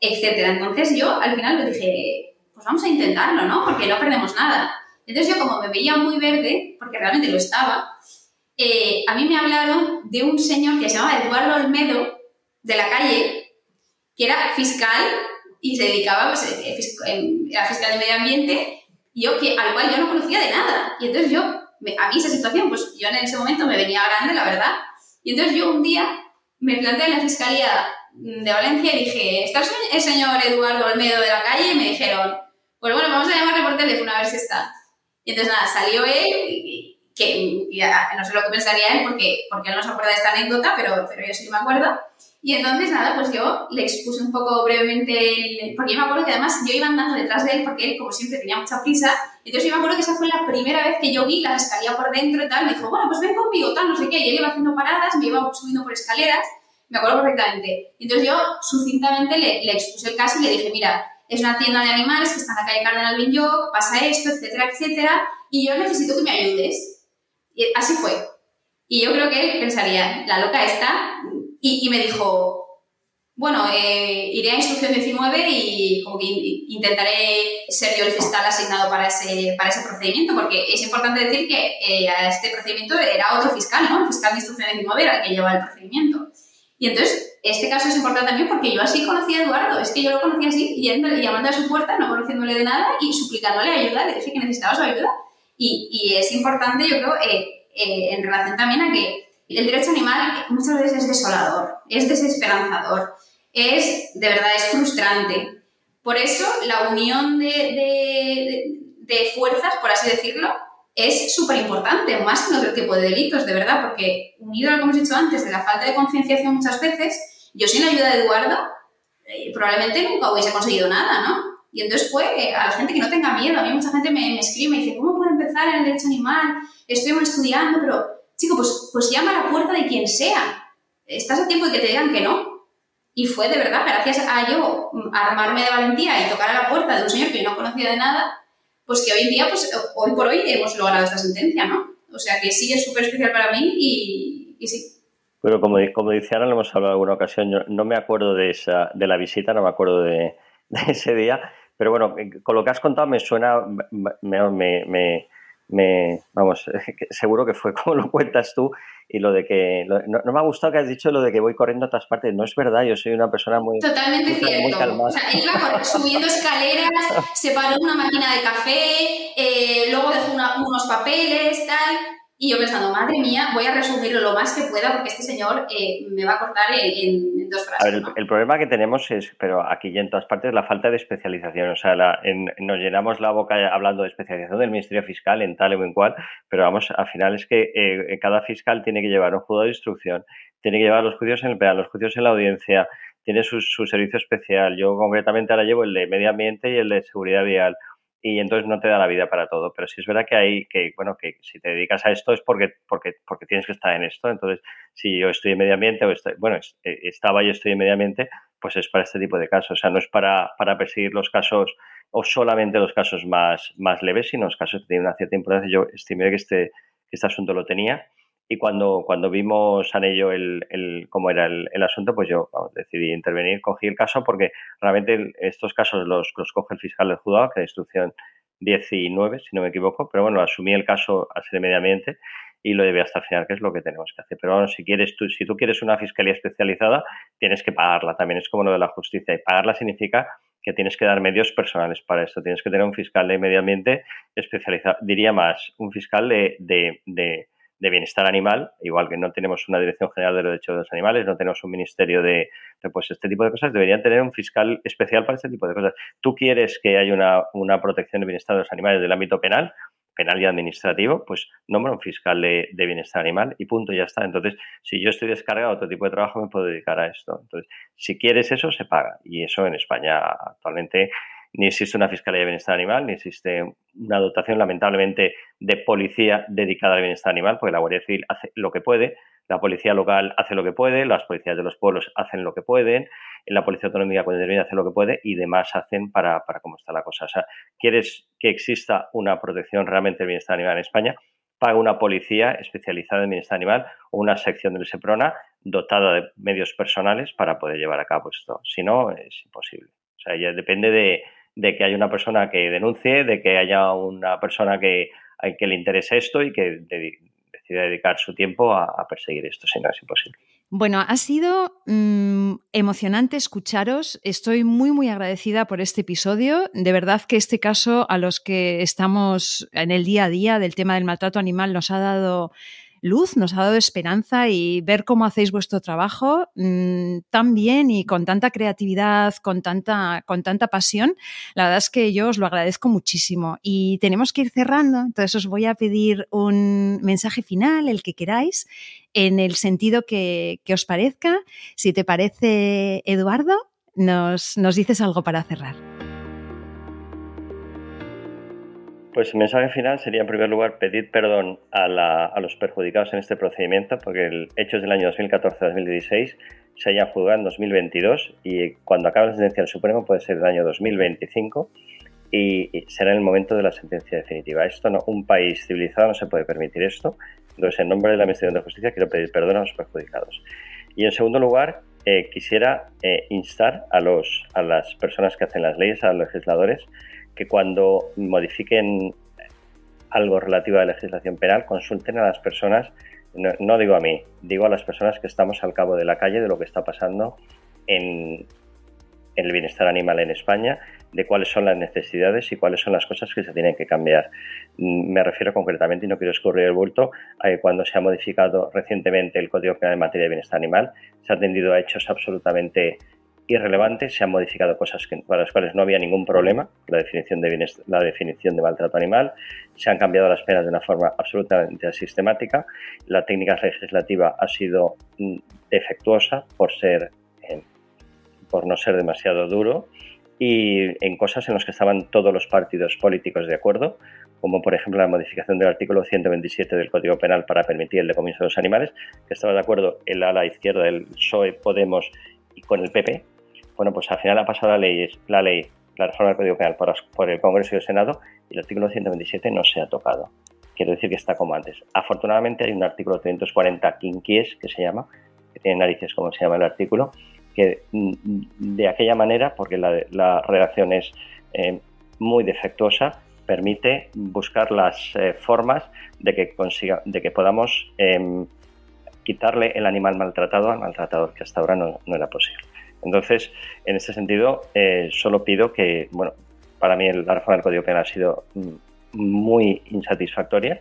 etcétera. Entonces yo al final le dije, pues vamos a intentarlo, ¿no? Porque no perdemos nada. Entonces yo como me veía muy verde, porque realmente lo estaba, eh, a mí me hablaron de un señor que se llamaba Eduardo Olmedo, de la calle, que era fiscal y se dedicaba, pues, eh, era fiscal de medio ambiente, y yo que, al cual yo no conocía de nada. Y entonces yo, a mí esa situación, pues yo en ese momento me venía grande, la verdad. Y entonces yo un día me planteé en la fiscalía de Valencia y dije, ¿está el señor Eduardo Olmedo de la calle? Y me dijeron, pues bueno, vamos a llamarle por teléfono a ver si está. Y entonces nada, salió él, que no sé lo que pensaría él porque, porque él no se acuerda de esta anécdota, pero, pero yo sí me acuerdo. Y entonces nada, pues yo le expuse un poco brevemente, porque yo me acuerdo que además yo iba andando detrás de él porque él, como siempre, tenía mucha prisa. Entonces yo me acuerdo que esa fue la primera vez que yo vi la escalera por dentro y tal. Me dijo, bueno, pues ven conmigo, tal, no sé qué. Y él iba haciendo paradas, me iba subiendo por escaleras. Me acuerdo perfectamente. Entonces yo sucintamente le, expuse el caso y le dije, mira, es una tienda de animales que está en la calle Cardenal Benyoc, pasa esto, etcétera, etcétera, y yo necesito que me ayudes. Así fue. Y yo creo que él pensaría, la loca está, y, me dijo, bueno, eh, iré a instrucción 19 y como que intentaré ser yo el fiscal asignado para ese, para ese procedimiento, porque es importante decir que eh, a este procedimiento era otro fiscal, ¿no? El fiscal de instrucción 19 era el que llevaba el procedimiento. Y entonces, este caso es importante también porque yo así conocí a Eduardo, es que yo lo conocí así, yendo, llamando a su puerta, no conociéndole de nada y suplicándole ayuda, le dije que necesitaba su ayuda. Y, y es importante, yo creo, eh, eh, en relación también a que el derecho animal muchas veces es desolador, es desesperanzador, es, de verdad, es frustrante. Por eso, la unión de, de, fuerzas, por así decirlo, es súper importante, más que en otro tipo de delitos, de verdad, porque unido a lo que hemos dicho antes de la falta de concienciación muchas veces, yo sin la ayuda de Eduardo eh, probablemente nunca hubiese conseguido nada, ¿no? Y entonces fue eh, a la gente que no tenga miedo. A mí mucha gente me, escribe y me dice, ¿cómo puedo empezar en el derecho animal? Estoy estudiando, pero, chico, pues, pues llama a la puerta de quien sea. Estás a tiempo de que te digan que no. Y fue de verdad, gracias a yo armarme de valentía y tocar a la puerta de un señor que yo no conocía de nada, pues que hoy en día, pues hoy por hoy hemos logrado esta sentencia, ¿no? O sea que sí es súper especial para mí y, y, sí. Pero como, como dice Ana, lo hemos hablado en alguna ocasión, yo no me acuerdo de, esa, de la visita, no me acuerdo de, ese día, pero bueno, eh, con lo que has contado me suena, me, me, me vamos, seguro que fue como lo cuentas tú y lo de que no, me ha gustado que has dicho lo de que voy corriendo a todas partes. No es verdad yo soy una persona muy totalmente cierto. o sea iba subiendo escaleras se paró una máquina de café eh, luego dejó unos papeles tal y yo pensando, madre mía, voy a resumirlo lo más que pueda porque este señor eh, me va a cortar en, dos frases. A ver, el, problema que tenemos es, pero aquí y en todas partes, la falta de especialización. O sea, nos llenamos la boca hablando de especialización del Ministerio Fiscal en tal o en cual, pero vamos, al final es que eh, cada fiscal tiene que llevar un juzgado de instrucción, tiene que llevar los juicios en el penal, los juicios en la audiencia, tiene su, su servicio especial. Yo concretamente ahora llevo el de medio ambiente y el de seguridad vial y entonces no te da la vida para todo. Pero sí es verdad que hay que, bueno, que si te dedicas a esto es porque, porque, porque tienes que estar en esto. Entonces, si yo estoy en medio ambiente, o estoy, bueno, eh, estaba y estoy en medio ambiente, pues es para este tipo de casos. O sea, no es para, para perseguir los casos o solamente los casos más, más leves, sino los casos que tienen una cierta importancia. Yo estimé que este, que este asunto lo tenía y cuando, cuando vimos a ello el, el, cómo era el, asunto, pues yo decidí intervenir, cogí el caso porque realmente estos casos los, los coge el fiscal del juzgado, que es instrucción 19, si no me equivoco, pero bueno, asumí el caso así mediamente y lo llevé hasta el final, que es lo que tenemos que hacer. Pero bueno, si quieres tú, si tú quieres una fiscalía especializada, tienes que pagarla, también es como lo de la justicia, y pagarla significa que tienes que dar medios personales para esto. Tienes que tener un fiscal de medio ambiente especializado, diría más, un fiscal de, de, de de bienestar animal, igual que no tenemos una Dirección General de los Derechos de los Animales, no tenemos un ministerio de, pues este tipo de cosas, deberían tener un fiscal especial para este tipo de cosas. ¿Tú quieres que haya una, una protección de bienestar de los animales del ámbito penal? penal y administrativo, pues nombra un fiscal de, de, bienestar animal y punto, ya está. Entonces, si yo estoy descargado a otro tipo de trabajo, me puedo dedicar a esto. Entonces, si quieres eso, se paga. Y eso en España actualmente ni existe una Fiscalía de Bienestar Animal, ni existe una dotación, lamentablemente, de policía dedicada al bienestar animal, porque la Guardia Civil hace lo que puede, la policía local hace lo que puede, las policías de los pueblos hacen lo que pueden, la policía autonómica interviene hace lo que puede y demás hacen para, para cómo está la cosa. O sea, ¿quieres que exista una protección realmente del bienestar animal en España? Paga una policía especializada en bienestar animal o una sección del SEPRONA dotada de medios personales para poder llevar a cabo esto. Si no, es imposible. O sea, ya depende de, de que haya una persona que denuncie, de que haya una persona que, que le interese esto y que decida dedicar su tiempo a, perseguir esto, si no es imposible. Bueno, ha sido mm, emocionante escucharos. Estoy muy, muy agradecida por este episodio. De verdad que este caso a los que estamos en el día a día del tema del maltrato animal nos ha dado luz, nos ha dado esperanza y ver cómo hacéis vuestro trabajo mm, tan bien y con tanta creatividad, con tanta, con tanta pasión, la verdad es que yo os lo agradezco muchísimo. Y tenemos que ir cerrando, entonces os voy a pedir un mensaje final, el que queráis, en el sentido que, que os parezca. Si te parece, Eduardo, nos, nos dices algo para cerrar. Pues el mensaje final sería, en primer lugar, pedir perdón a, los perjudicados en este procedimiento, porque el hecho es del año 2014-2016, se haya juzgado en 2022 y cuando acabe la sentencia del Supremo puede ser el año 2025 y, será en el momento de la sentencia definitiva. Esto no, un país civilizado no se puede permitir esto. Entonces, en nombre de la Administración de Justicia, quiero pedir perdón a los perjudicados. Y en segundo lugar, eh, quisiera eh, instar a las personas que hacen las leyes, a los legisladores, que cuando modifiquen algo relativo a la legislación penal consulten a las personas, no, digo a mí, digo a las personas que estamos al cabo de la calle de lo que está pasando en, el bienestar animal en España, de cuáles son las necesidades y cuáles son las cosas que se tienen que cambiar. Mm, me refiero concretamente, y no quiero escurrir el bulto, a que cuando se ha modificado recientemente el Código Penal en materia de bienestar animal, se ha atendido a hechos absolutamente irrelevantes, se han modificado cosas para las cuales no había ningún problema, la definición, de la definición de maltrato animal, se han cambiado las penas de una forma absolutamente sistemática, la técnica legislativa ha sido mm, defectuosa por, ser, eh, por no ser demasiado duro y en cosas en las que estaban todos los partidos políticos de acuerdo, como por ejemplo la modificación del artículo 127 del Código Penal para permitir el decomiso de los animales, que estaba de acuerdo el ala izquierda del PSOE, Podemos y con el PP, bueno, pues al final ha pasado la ley, la ley, la reforma del Código Penal por, el Congreso y el Senado y el artículo 127 no se ha tocado. Quiero decir que está como antes. Afortunadamente hay un artículo 340 quinquies que se llama, que tiene narices como se llama el artículo, que mm, de aquella manera, porque la, redacción es eh, muy defectuosa, permite buscar las eh, formas de que, consiga, de que podamos em, quitarle el animal maltratado al maltratador, que hasta ahora no era posible. Entonces, en ese sentido, eh, solo pido que, bueno, para mí la reforma del Código Penal ha sido mm, muy insatisfactoria,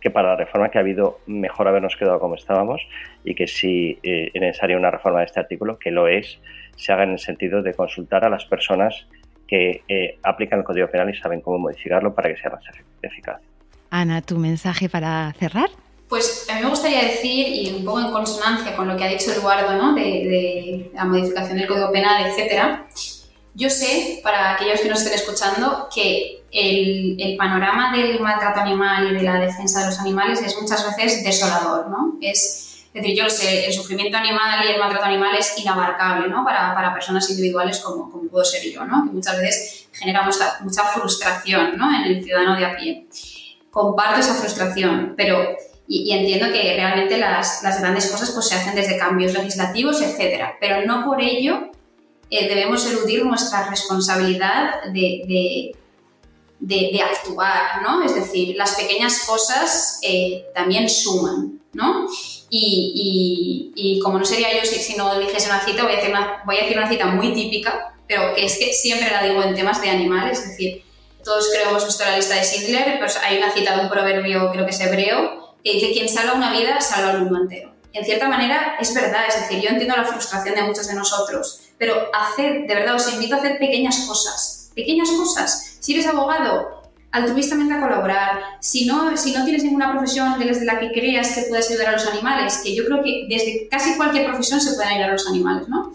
que para la reforma que ha habido mejor habernos quedado como estábamos y que si eh, es necesaria una reforma de este artículo, que lo es, se haga en el sentido de consultar a las personas que eh, aplican el Código Penal y saben cómo modificarlo para que sea más eficaz. Ana, ¿tu mensaje para cerrar? Pues a mí me gustaría decir, y un poco en consonancia con lo que ha dicho Eduardo, ¿no? de, la modificación del Código Penal, etcétera, yo sé, para aquellos que nos estén escuchando, que el, panorama del maltrato animal y de la defensa de los animales es muchas veces desolador, ¿no? Es, decir, yo sé, el sufrimiento animal y el maltrato animal es inabarcable, ¿no? Para, para personas individuales como, como, puedo ser yo, ¿no? Que muchas veces genera mucha, mucha frustración, ¿no? En el ciudadano de a pie. Comparto esa frustración, pero y, entiendo que realmente las, las, grandes cosas pues, se hacen desde cambios legislativos, etcétera, pero no por ello eh, debemos eludir nuestra responsabilidad de, de, de, actuar, ¿no? Es decir, las pequeñas cosas eh, también suman, ¿no? Y, y, y, como no sería yo si, si, no dijese una cita, voy a, decir una, voy a decir una cita muy típica, pero que es que siempre la digo en temas de animales, es decir, todos creo hemos visto la lista de Schindler, pero hay una cita de un proverbio, creo que es hebreo, que quien salva una vida, salva al mundo entero. En cierta manera es verdad, es decir, yo entiendo la frustración de muchos de nosotros, pero hacer, de verdad, os invito a hacer pequeñas cosas, pequeñas cosas. Si eres abogado, altruistamente a colaborar. Si no, si no tienes ninguna profesión desde la que creas que puedes ayudar a los animales, que yo creo que desde casi cualquier profesión se pueden ayudar a los animales, ¿no?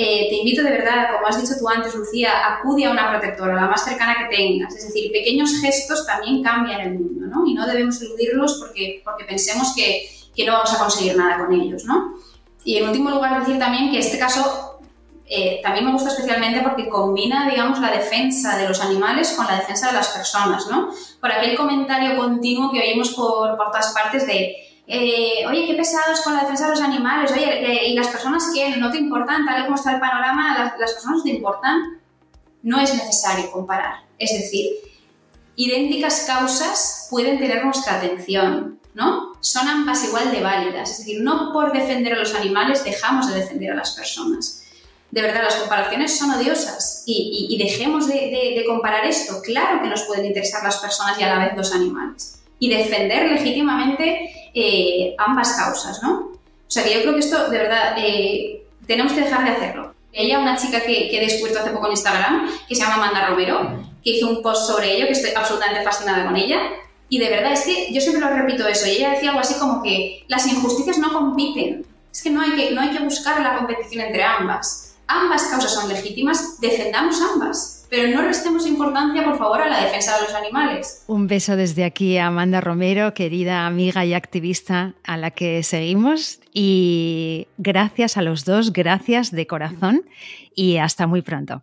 Eh, te invito de verdad, como has dicho tú antes, Lucía, acude a una protectora, la más cercana que tengas. Es decir, pequeños gestos también cambian el mundo, ¿no? Y no debemos eludirlos porque, porque pensemos que, que no vamos a conseguir nada con ellos, ¿no? Y en último lugar, decir también que este caso eh, también me gusta especialmente porque combina, digamos, la defensa de los animales con la defensa de las personas, ¿no? Por aquel comentario continuo que oímos por, por todas partes de eh, oye, qué pesados con la defensa de los animales, oye, ¿y las personas qué? ¿No te importan? Tal y como está el panorama, ¿las, las personas te importan? No es necesario comparar. Es decir, idénticas causas pueden tener nuestra atención, ¿no? Son ambas igual de válidas. Es decir, no por defender a los animales dejamos de defender a las personas. De verdad, las comparaciones son odiosas y, dejemos de, de comparar esto. Claro que nos pueden interesar las personas y a la vez los animales y defender legítimamente eh, ambas causas, ¿no? O sea que yo creo que esto, de verdad, eh, tenemos que dejar de hacerlo. Ella, una chica que, que, he descubierto hace poco en Instagram, que se llama Amanda Romero, que hizo un post sobre ello, que estoy absolutamente fascinada con ella. Y de verdad, es que yo siempre lo repito eso, y ella decía algo así como que las injusticias no compiten. Es que no hay que, no hay que buscar la competición entre ambas. Ambas causas son legítimas, defendamos ambas pero no restemos importancia, por favor, a la defensa de los animales. Un beso desde aquí a Amanda Romero, querida amiga y activista a la que seguimos. Y gracias a los dos, gracias de corazón y hasta muy pronto.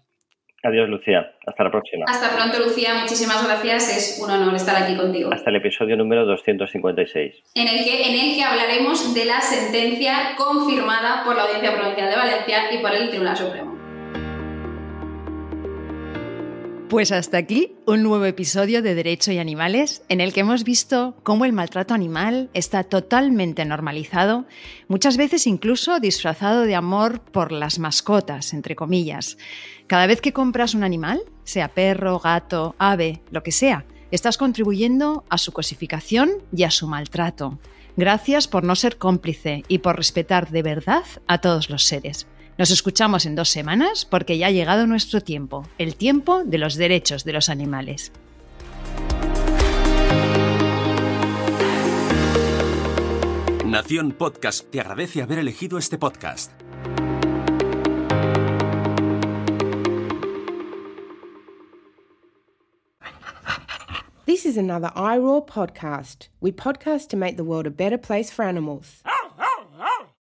Adiós, Lucía. Hasta la próxima. Hasta pronto, Lucía. Muchísimas gracias. Es un honor estar aquí contigo. Hasta el episodio número 256. En el que, en el que hablaremos de la sentencia confirmada por la Audiencia Provincial de Valencia y por el Tribunal Supremo. Pues hasta aquí un nuevo episodio de Derecho y Animales en el que hemos visto cómo el maltrato animal está totalmente normalizado, muchas veces incluso disfrazado de amor por las mascotas, entre comillas. Cada vez que compras un animal, sea perro, gato, ave, lo que sea, estás contribuyendo a su cosificación y a su maltrato. Gracias por no ser cómplice y por respetar de verdad a todos los seres. Nos escuchamos en dos semanas porque ya ha llegado nuestro tiempo, el tiempo de los derechos de los animales. Nación Podcast te agradece haber elegido este podcast. This is another iRaw podcast. We podcast to make the world a better place for animals.